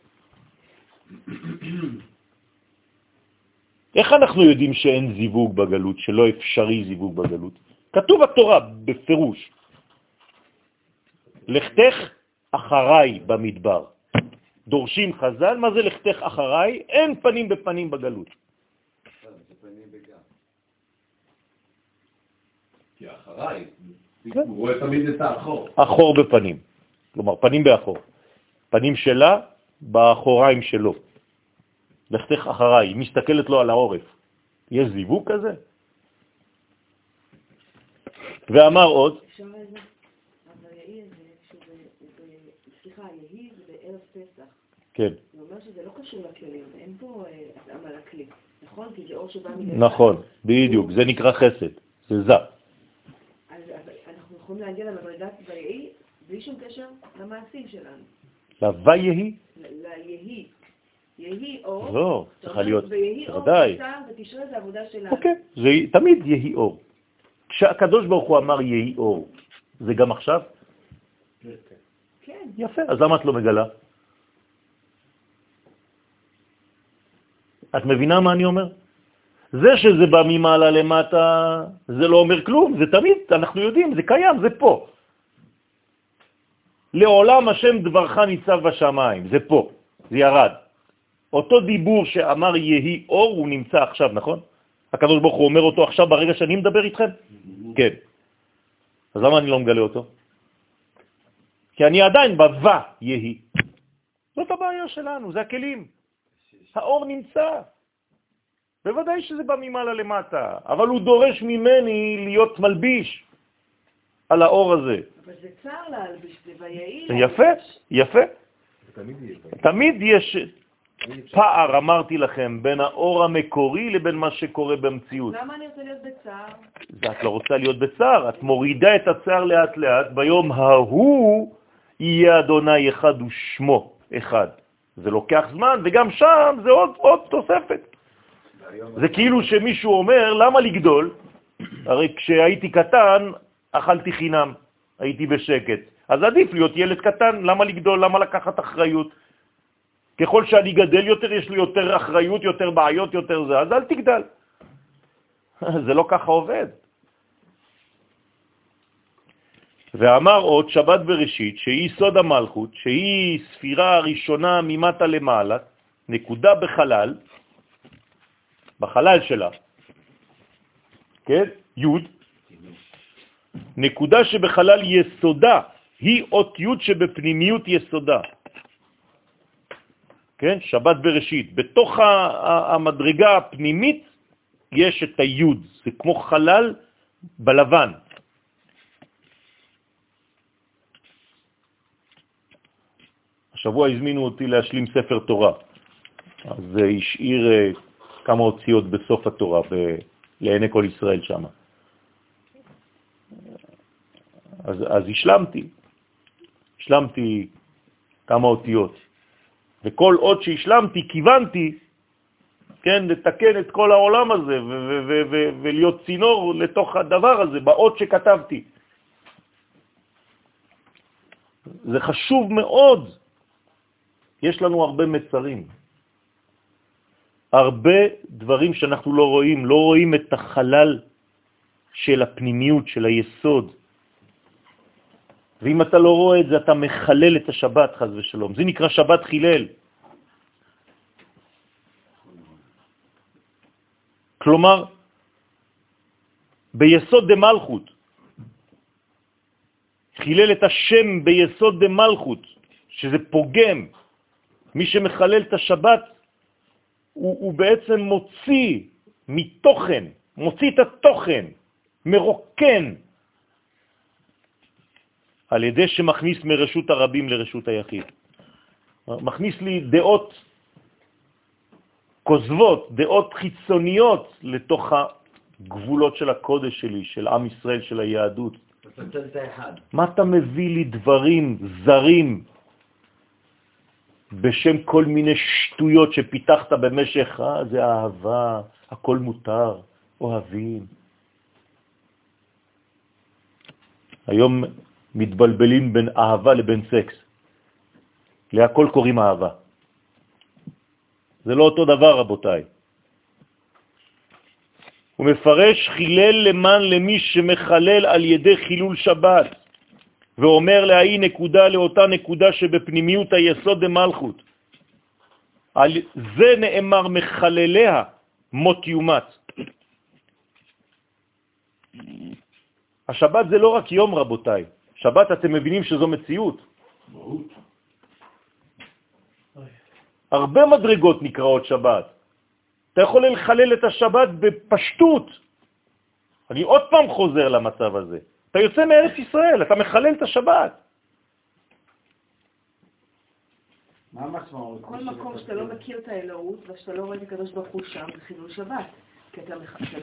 איך אנחנו יודעים שאין זיווג בגלות, שלא אפשרי זיווג בגלות? כתוב התורה בפירוש, לכתך אחריי במדבר. דורשים חז"ל, מה זה לכתך אחריי? אין פנים בפנים בגלות. כי אחריי, הוא רואה תמיד את האחור. אחור בפנים, כלומר פנים באחור. פנים שלה באחוריים שלו. לכתך אחריי, היא מסתכלת לו על העורף. יש זיווג כזה? ואמר עוד, אפשר איזה? אבל יהי הזה, שזה, סליחה, יהי זה בערב פסח. כן, זה אומר שזה לא קשור לכלים, אין פה התאמה לכלי, נכון? כי זה אור שבא מלמעלה. נכון, בדיוק, זה נקרא חסד, זה זה. אז אנחנו יכולים להגיע למדרגת ויהי בלי שום קשר למעשים שלנו. לויהי, ליהי. יהי אור. לא, צריכה להיות, ויהי אור בוודאי. ותשרה זה עבודה שלנו. אוקיי, תמיד יהי אור. כשהקדוש ברוך הוא אמר יהי אור, זה גם עכשיו? כן. יפה, אז למה את לא מגלה? את מבינה מה אני אומר? זה שזה בא ממעלה למטה, זה לא אומר כלום, זה תמיד, אנחנו יודעים, זה קיים, זה פה. לעולם השם דברך ניצב בשמיים, זה פה, זה ירד. אותו דיבור שאמר יהי אור, הוא נמצא עכשיו, נכון? הקדוש ברוך הוא אומר אותו עכשיו ברגע שאני מדבר איתכם? כן. אז למה אני לא מגלה אותו? כי אני עדיין בווה יהי. זאת הבעיה שלנו, זה הכלים. האור נמצא. בוודאי שזה בא ממעלה למטה, אבל הוא דורש ממני להיות מלביש על האור הזה. אבל זה צר להלביש זה, ויהי. יפה, יפה. תמיד יש פער, אמרתי לכם, בין האור המקורי לבין מה שקורה במציאות. למה אני רוצה להיות בצער? ואת לא רוצה להיות בצער, את מורידה את הצער לאט לאט, ביום ההוא יהיה אדוני אחד ושמו אחד. זה לוקח זמן, וגם שם זה עוד, עוד תוספת. זה כאילו שמישהו אומר, למה לגדול? הרי כשהייתי קטן, אכלתי חינם, הייתי בשקט. אז עדיף להיות ילד קטן, למה לגדול? למה לקחת אחריות? ככל שאני גדל יותר, יש לי יותר אחריות, יותר בעיות, יותר זה, אז אל תגדל. זה לא ככה עובד. ואמר עוד שבת בראשית, שהיא סוד המלכות, שהיא ספירה הראשונה ממטה למעלה, נקודה בחלל, בחלל שלה, כן? י', נקודה שבחלל יסודה, היא אות י' שבפנימיות יסודה. כן? שבת בראשית. בתוך המדרגה הפנימית יש את היוד, זה כמו חלל בלבן. השבוע הזמינו אותי להשלים ספר תורה, אז זה השאיר אה, כמה אותיות בסוף התורה, ב... לעיני כל ישראל שם. אז, אז השלמתי, השלמתי כמה אותיות. וכל עוד שהשלמתי, כיוונתי, כן, לתקן את כל העולם הזה ולהיות צינור לתוך הדבר הזה, באות שכתבתי. זה חשוב מאוד. יש לנו הרבה מצרים, הרבה דברים שאנחנו לא רואים, לא רואים את החלל של הפנימיות, של היסוד. ואם אתה לא רואה את זה, אתה מחלל את השבת, חז ושלום. זה נקרא שבת חילל. כלומר, ביסוד דמלכות, חילל את השם ביסוד דמלכות, שזה פוגם. מי שמחלל את השבת, הוא, הוא בעצם מוציא מתוכן, מוציא את התוכן, מרוקן, על ידי שמכניס מרשות הרבים לרשות היחיד. מכניס לי דעות כוזבות, דעות חיצוניות לתוך הגבולות של הקודש שלי, של עם ישראל, של היהדות. מה אתה מביא לי דברים זרים בשם כל מיני שטויות שפיתחת במשך, אה, זה אהבה, הכל מותר, אוהבים. היום מתבלבלים בין אהבה לבין סקס. להכל קוראים אהבה. זה לא אותו דבר, רבותיי. הוא מפרש חילל למען למי שמחלל על ידי חילול שבת, ואומר להאי נקודה לאותה נקודה שבפנימיות היסוד דמלכות. על זה נאמר מחלליה מות יומת. השבת זה לא רק יום, רבותיי. שבת, אתם מבינים שזו מציאות. הרבה מדרגות נקראות שבת. אתה יכול לחלל את השבת בפשטות. אני עוד פעם חוזר למצב הזה. אתה יוצא מארץ ישראל, אתה מחלל את השבת. מה המשמעות? כל מקום שאתה לא מכיר את האלוהות ושאתה לא רואה את הקדוש ברוך הוא שם, זה חילול שבת.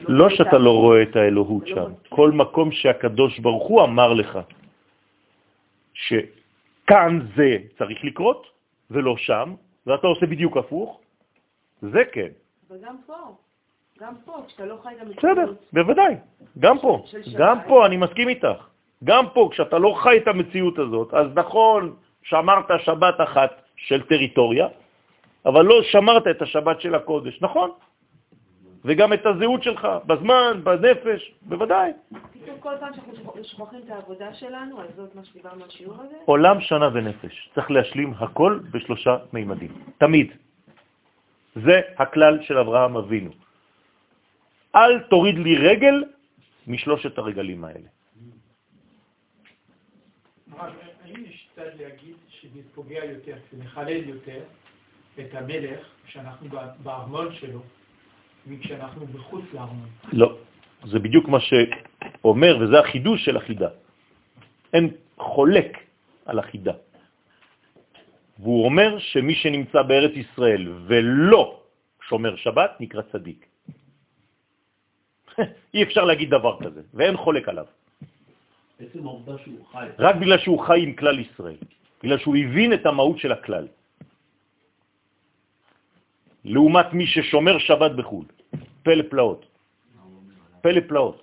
לא את שאתה לא רואה את האלוהות לא שם. כל מקום שהקדוש ברוך הוא אמר לך שכאן זה צריך לקרות ולא שם, ואתה עושה בדיוק הפוך, זה כן. אבל גם פה, גם פה, כשאתה לא חי את בסדר, המציאות, בוודאי, גם פה. גם פה, אני מסכים איתך. גם פה, כשאתה לא חי את המציאות הזאת, אז נכון, שמרת שבת אחת של טריטוריה, אבל לא שמרת את השבת של הקודש, נכון? וגם את הזהות שלך, בזמן, בנפש, בוודאי. פתאום כל פעם שאנחנו שוכ- שוכחים את העבודה שלנו, אז זאת מה שדיברנו על שיעור הזה, עולם, שנה ונפש. צריך להשלים הכל בשלושה מימדים. תמיד. זה הכלל של אברהם אבינו. אל תוריד לי רגל משלושת הרגלים האלה. האם יש צד להגיד שזה פוגע יותר, שזה מחלל יותר את המלך כשאנחנו ב- בארמון שלו, מכשאנחנו מחוץ לארמון? לא. זה בדיוק מה שאומר, וזה החידוש של החידה. אין חולק על החידה. והוא אומר שמי שנמצא בארץ ישראל ולא שומר שבת נקרא צדיק. אי אפשר להגיד דבר כזה, ואין חולק עליו. עצם העובדה שהוא חי. רק בגלל שהוא חי עם כלל ישראל, בגלל שהוא הבין את המהות של הכלל. לעומת מי ששומר שבת בחו"ל. פלא פלאות. פלא פלאות.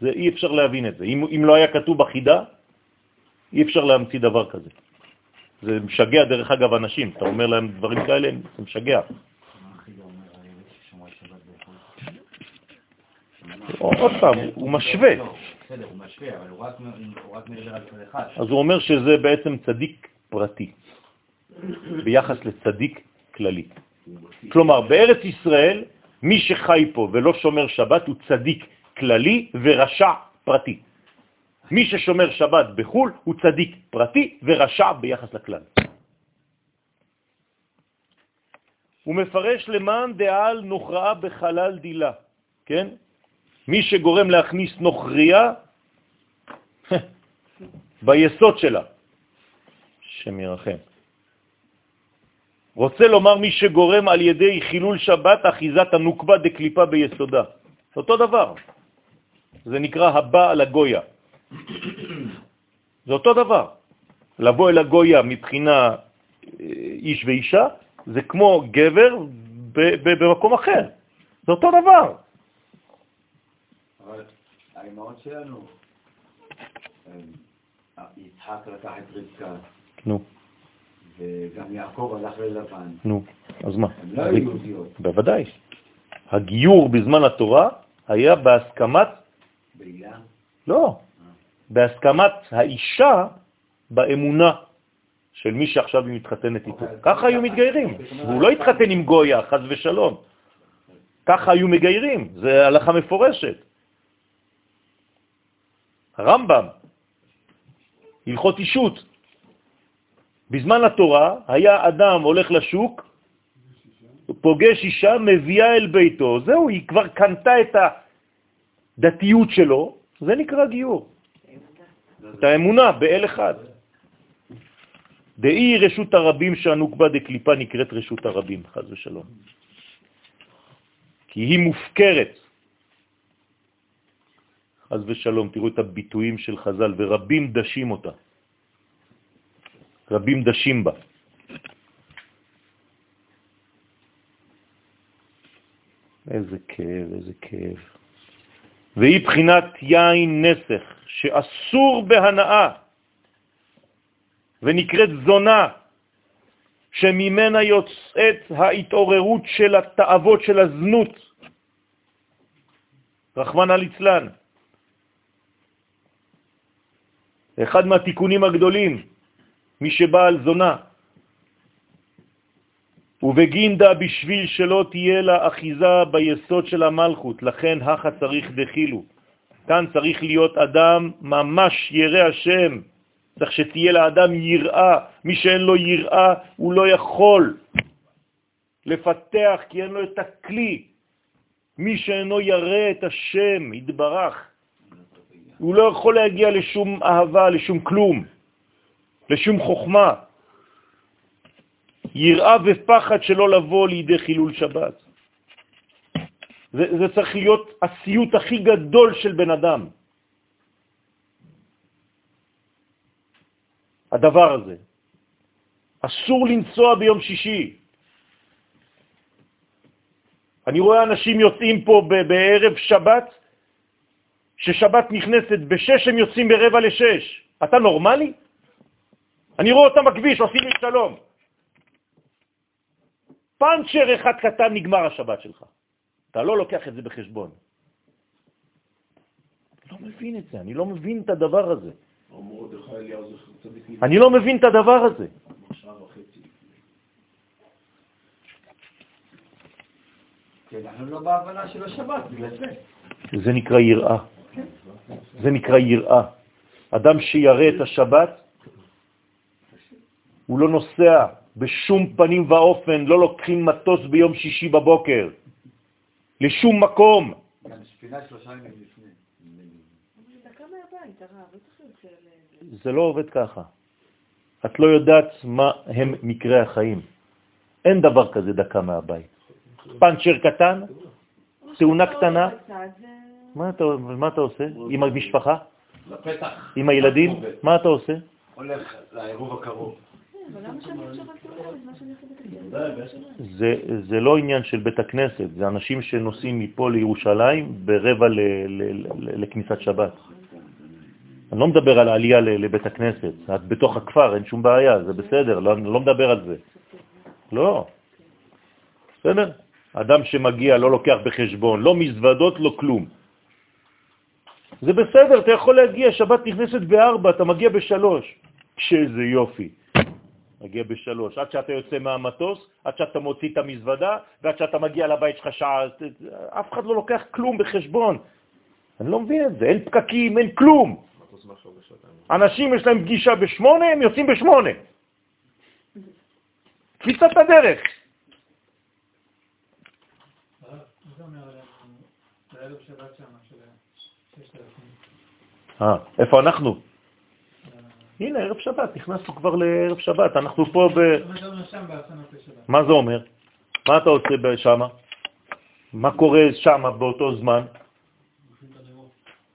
זה אי אפשר להבין את זה. אם, אם לא היה כתוב בחידה, אי אפשר להמציא דבר כזה. זה משגע דרך אגב אנשים, אתה אומר להם דברים כאלה, זה משגע. מה הכי לא אומר על אלה ששומרי שבת בחו"ל? עוד פעם, הוא משווה. לא, בסדר, הוא משווה, אבל הוא רק- הוא רק מדבר על צד אחד. אז הוא אומר שזה בעצם צדיק פרטי, ביחס לצדיק כללי. כלומר, בארץ ישראל, מי שחי פה ולא שומר שבת הוא צדיק כללי ורשע פרטי. מי ששומר שבת בחו"ל הוא צדיק פרטי ורשע ביחס לכלל. הוא מפרש למען דעל נוכרעה בחלל דילה, כן? מי שגורם להכניס נוכריה ביסוד שלה, שם ירחם. רוצה לומר מי שגורם על ידי חילול שבת אחיזת הנוקבה דקליפה ביסודה. זה אותו דבר. זה נקרא הבא על הגויה. זה אותו דבר. לבוא אל הגויה מבחינה אה, איש ואישה, זה כמו גבר במקום אחר. זה אותו דבר. אבל האמהות שלנו, הם- יצחק לקח את רבקה, נו, וגם יעקב הלך ללבן. נו, אז מה? הם לא היו יהודיות. בוודאי. הגיור בזמן התורה היה בהסכמת, בעילה, לא, בהסכמת האישה באמונה של מי שעכשיו היא מתחתנת איתו. ככה היו מתגיירים. והוא לא התחתן עם גויה, חז ושלום. ככה היו מגיירים, זה הלכה מפורשת. הרמב"ם, הלכות אישות. בזמן התורה היה אדם הולך לשוק, פוגש אישה, מביאה אל ביתו, זהו, היא כבר קנתה את הדתיות שלו, זה נקרא גיור. את האמונה באל אחד. דאי רשות הרבים שהנוקבה דקליפה נקראת רשות הרבים, חז ושלום. כי היא מופקרת. חז ושלום, תראו את הביטויים של חז"ל, ורבים דשים אותה. רבים דשים בה. איזה כאב, איזה כאב. והיא בחינת יין נסך, שאסור בהנאה, ונקראת זונה, שממנה יוצאת ההתעוררות של התאוות של הזנות, רחמנא ליצלן. אחד מהתיקונים הגדולים, מי שבא על זונה, ובגינדה בשביל שלא תהיה לה אחיזה ביסוד של המלכות, לכן הכה צריך דחילו. כאן צריך להיות אדם ממש ירא השם, צריך שתהיה לאדם יראה, מי שאין לו יראה הוא לא יכול לפתח כי אין לו את הכלי. מי שאינו ירא את השם, יתברך, הוא לא יכול להגיע לשום אהבה, לשום כלום, לשום חוכמה. יראה ופחד שלא לבוא לידי חילול שבת. זה, זה צריך להיות הסיוט הכי גדול של בן אדם. הדבר הזה. אסור לנסוע ביום שישי. אני רואה אנשים יוצאים פה בערב שבת, ששבת נכנסת בשש, הם יוצאים ברבע לשש. אתה נורמלי? אני רואה אותם בכביש, עושים לי שלום. פאנצ'ר אחד קטן נגמר השבת שלך. אתה לא לוקח את זה בחשבון. לא מבין את זה, אני לא מבין את הדבר הזה. אני לא מבין את הדבר הזה. אנחנו לא. זה נקרא יראה. זה נקרא יראה. אדם שירא את השבת, הוא לא נוסע בשום פנים ואופן, לא לוקחים מטוס ביום שישי בבוקר, לשום מקום. לא זה לא עובד ככה. את לא יודעת מה הם מקרי החיים. אין דבר כזה דקה מהבית. פנצ'ר קטן, תאונה קטנה. מה אתה, מה אתה עושה עם המשפחה? לפתח. עם הילדים? מה אתה עושה? הולך לעירוב הקרוב. זה, זה לא עניין של בית הכנסת, זה אנשים שנוסעים מפה לירושלים ברבע ל, ל, ל, לכניסת שבת. אני לא מדבר על העלייה לבית הכנסת, את בתוך הכפר, אין שום בעיה, זה בסדר, לא, אני לא מדבר על זה. לא. בסדר? אדם שמגיע לא לוקח בחשבון, לא מזוודות, לא כלום. זה בסדר, אתה יכול להגיע, שבת נכנסת בארבע, אתה מגיע בשלוש. שאיזה יופי. מגיע בשלוש. עד שאתה יוצא מהמטוס, עד שאתה מוציא את המזוודה, ועד שאתה מגיע לבית שלך שעה, אף אחד לא לוקח כלום בחשבון. אני לא מבין את זה, אין פקקים, אין כלום. אנשים יש להם פגישה בשמונה, הם יוצאים בשמונה. קפיצת הדרך. אה, איפה אנחנו? הנה, ערב שבת, נכנסנו כבר לערב שבת, אנחנו פה ב... מה זה אומר? מה אתה עושה שם? מה קורה שם באותו זמן?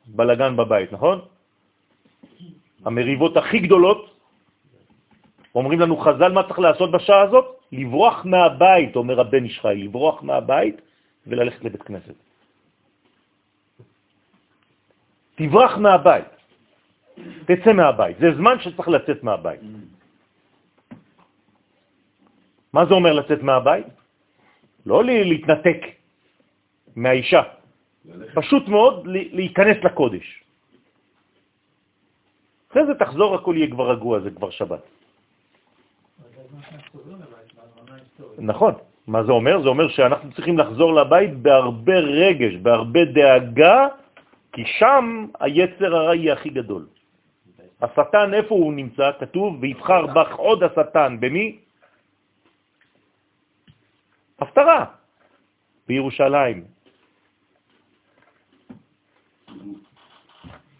בלגן בבית, נכון? המריבות הכי גדולות, אומרים לנו חז"ל מה צריך לעשות בשעה הזאת? לברוח מהבית, אומר הבן ישחי, לברוח מהבית וללכת לבית כנסת. תברח מהבית, תצא מהבית. זה זמן שצריך לצאת מהבית. מה זה אומר לצאת מהבית? לא להתנתק מהאישה, פשוט מאוד להיכנס לקודש. אחרי זה תחזור, הכל יהיה כבר רגוע, זה כבר שבת. נכון. מה זה אומר? זה אומר שאנחנו צריכים לחזור לבית בהרבה רגש, בהרבה דאגה, כי שם היצר הרע יהיה הכי גדול. השטן, איפה הוא נמצא? כתוב, ויבחר בך עוד השטן. במי? הפטרה, בירושלים.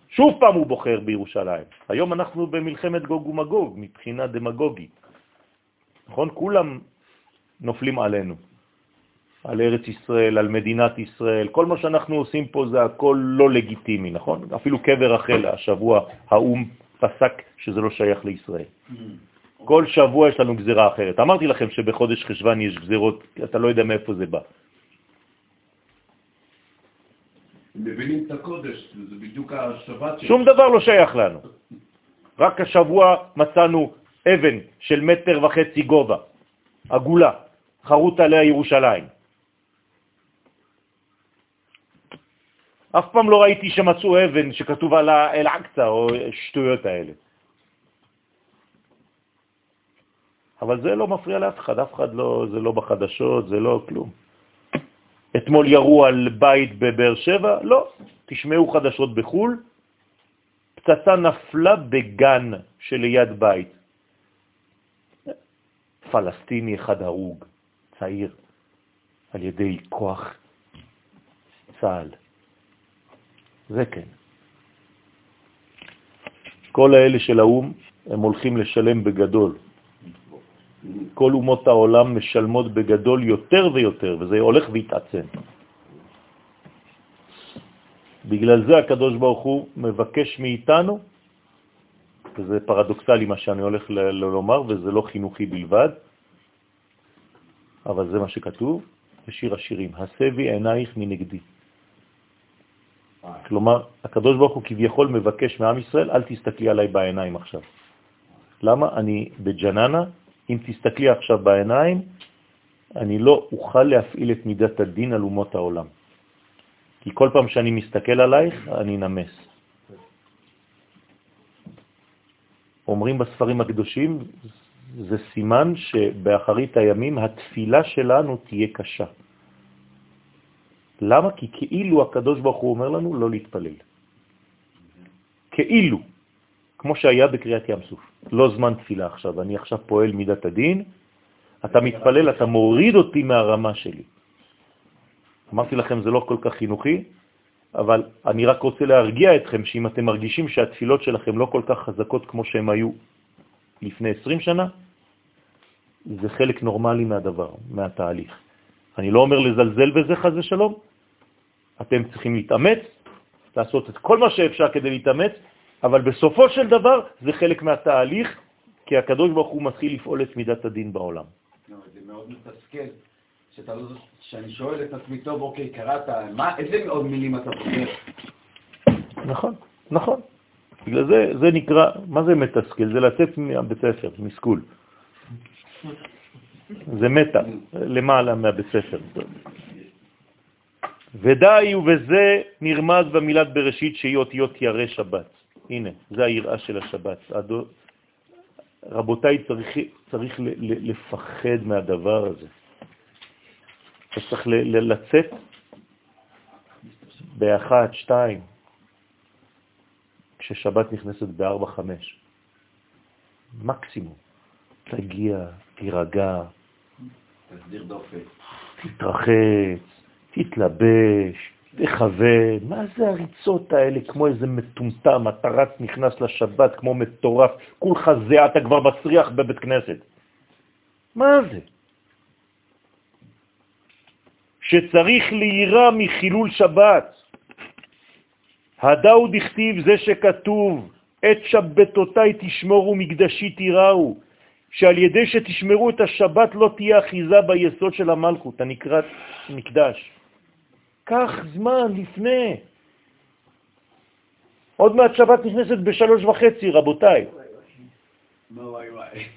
שוב פעם הוא בוחר בירושלים. היום אנחנו במלחמת גוג ומגוג, מבחינה דמגוגית. נכון? כולם נופלים עלינו, על ארץ ישראל, על מדינת ישראל. כל מה שאנחנו עושים פה זה הכל לא לגיטימי, נכון? אפילו קבר רחל, השבוע האו"ם פסק שזה לא שייך לישראל. כל שבוע יש לנו גזירה אחרת. אמרתי לכם שבחודש חשבן יש גזירות, אתה לא יודע מאיפה זה בא. מבינים את הקודש, זה בדיוק השבת. שום דבר לא שייך לנו. רק השבוע מצאנו אבן של מטר וחצי גובה, עגולה, חרוט עליה ירושלים. אף פעם לא ראיתי שמצאו אבן שכתוב על אל-עקצה או שטויות האלה. אבל זה לא מפריע לאף אחד, אף אחד לא, זה לא בחדשות, זה לא כלום. אתמול ירו על בית בבאר שבע? לא. תשמעו חדשות בחו"ל, פצצה נפלה בגן שליד בית. פלסטיני אחד הרוג, צעיר, על ידי כוח צה"ל. זה כן. כל האלה של האו"ם, הם הולכים לשלם בגדול. כל אומות העולם משלמות בגדול יותר ויותר, וזה הולך והתעצם. בגלל זה הקדוש ברוך הוא מבקש מאיתנו וזה פרדוקסלי מה שאני הולך לומר, וזה לא חינוכי בלבד, אבל זה מה שכתוב בשיר השירים, הסבי עינייך מנגדי. כלומר, הקדוש ברוך הוא כביכול מבקש מעם ישראל, אל תסתכלי עליי בעיניים עכשיו. למה? אני בג'ננה, אם תסתכלי עכשיו בעיניים, אני לא אוכל להפעיל את מידת הדין על אומות העולם. כי כל פעם שאני מסתכל עלייך, אני נמס. אומרים בספרים הקדושים, זה סימן שבאחרית הימים התפילה שלנו תהיה קשה. למה? כי כאילו הקדוש ברוך הוא אומר לנו לא להתפלל. כאילו, כמו שהיה בקריאת ים סוף. לא זמן תפילה עכשיו, אני עכשיו פועל מידת הדין, אתה מתפלל, אתה מוריד אותי מהרמה שלי. אמרתי לכם, זה לא כל כך חינוכי, אבל אני רק רוצה להרגיע אתכם שאם אתם מרגישים שהתפילות שלכם לא כל כך חזקות כמו שהן היו לפני 20 שנה, זה חלק נורמלי מהדבר, מהתהליך. אני לא אומר לזלזל בזה חז ושלום, אתם צריכים להתאמץ, לעשות את כל מה שאפשר כדי להתאמץ, אבל בסופו של דבר זה חלק מהתהליך, כי הקדוש ברוך הוא מתחיל לפעול את מידת הדין בעולם. לא, זה מאוד מתסכל, שאתה לא, שאני שואל את עצמי, טוב, אוקיי, קראת, מה, איזה עוד מילים אתה בוחר? נכון, נכון. בגלל זה, זה נקרא, מה זה מתסכל? זה לצאת מהבית ספר, מסקול. זה מטה, למעלה מהבית ספר. ודי ובזה נרמז במילת בראשית שהיא אותיות ירא שבת. הנה, זה היראה של השבת. הדו... רבותיי, צריך, צריך לפחד מהדבר הזה. אתה צריך לצאת באחת, שתיים, כששבת נכנסת בארבע, חמש. מקסימום. תגיע, תירגע, תסדיר דופק. תתרחץ, תתלבש, תכוון. מה זה הריצות האלה כמו איזה מטומטם? אתה רץ, נכנס לשבת כמו מטורף, כולך זה, אתה כבר מסריח בבית כנסת. מה זה? שצריך להירא מחילול שבת. הדאו דכתיב זה שכתוב, את שבתותיי תשמורו מקדשי תיראו, שעל ידי שתשמרו את השבת לא תהיה אחיזה ביסוד של המלכות, הנקראת מקדש. קח זמן לפני. עוד מעט שבת נכנסת בשלוש וחצי, רבותיי. וואי וואי.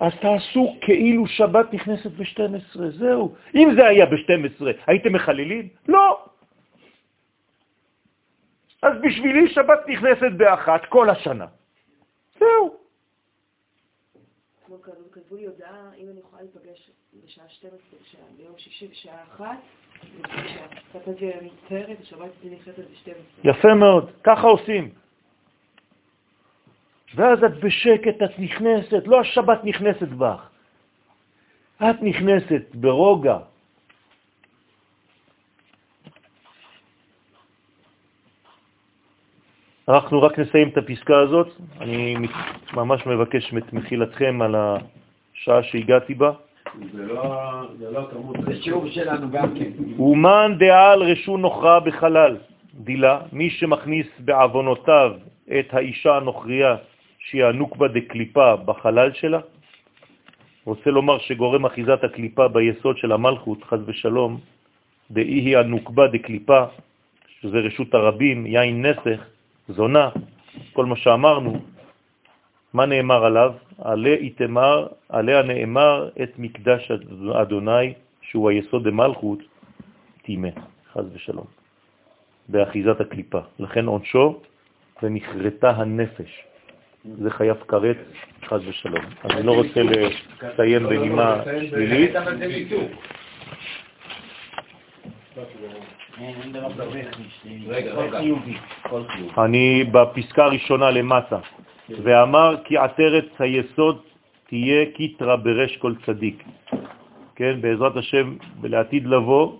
אז תעשו כאילו שבת נכנסת ב-12, זהו. אם זה היה ב-12, הייתם מחללים? לא. אז בשבילי שבת נכנסת באחת כל השנה. זהו. כמו כתבו- לי הודעה, אם אני יכולה להיפגש בשעה 12, בשעה- ביום שישי בשעה 1, כתבתי להם פרק, השבת שלי נכנסת ב-12. יפה מאוד, ככה עושים. ואז את בשקט, את נכנסת, לא השבת נכנסת בך. את נכנסת ברוגע. אנחנו רק נסיים את הפסקה הזאת. אני ממש מבקש את מחילתכם על השעה שהגעתי בה. זה לא, זה לא כמות... זה שיעור שלנו גם כן. אומן דעל רשו נוכרה בחלל, דילה, מי שמכניס בעוונותיו את האישה הנוכריה שהיא הנוקבה דקליפה בחלל שלה, רוצה לומר שגורם אחיזת הקליפה ביסוד של המלכות, חז ושלום, דאי היא הנוקבה דקליפה, שזה רשות הרבים, יין נסך, זונה, כל מה שאמרנו, מה נאמר עליו? עליה איתמר, עליה נאמר את מקדש אדוני, שהוא היסוד דמלכות, תימה, חז ושלום, באחיזת הקליפה. לכן עונשו, ונכרתה הנפש. זה חייב כרת, חז ושלום. אני לא רוצה לסיים בנימה שלילית. אני בפסקה הראשונה למטה, ואמר כי עטרת היסוד תהיה קיטרה ברש כל צדיק. כן, בעזרת השם, לעתיד לבוא,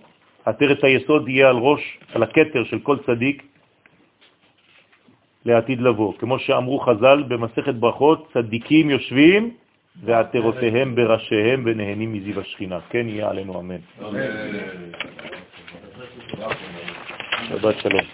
עטרת היסוד יהיה על ראש, על הכתר של כל צדיק, לעתיד לבוא. כמו שאמרו חז"ל במסכת ברכות, צדיקים יושבים ועטרותיהם בראשיהם ונהנים מזיו השכינה. כן יהיה עלינו אמן. אמן. שבת שלום.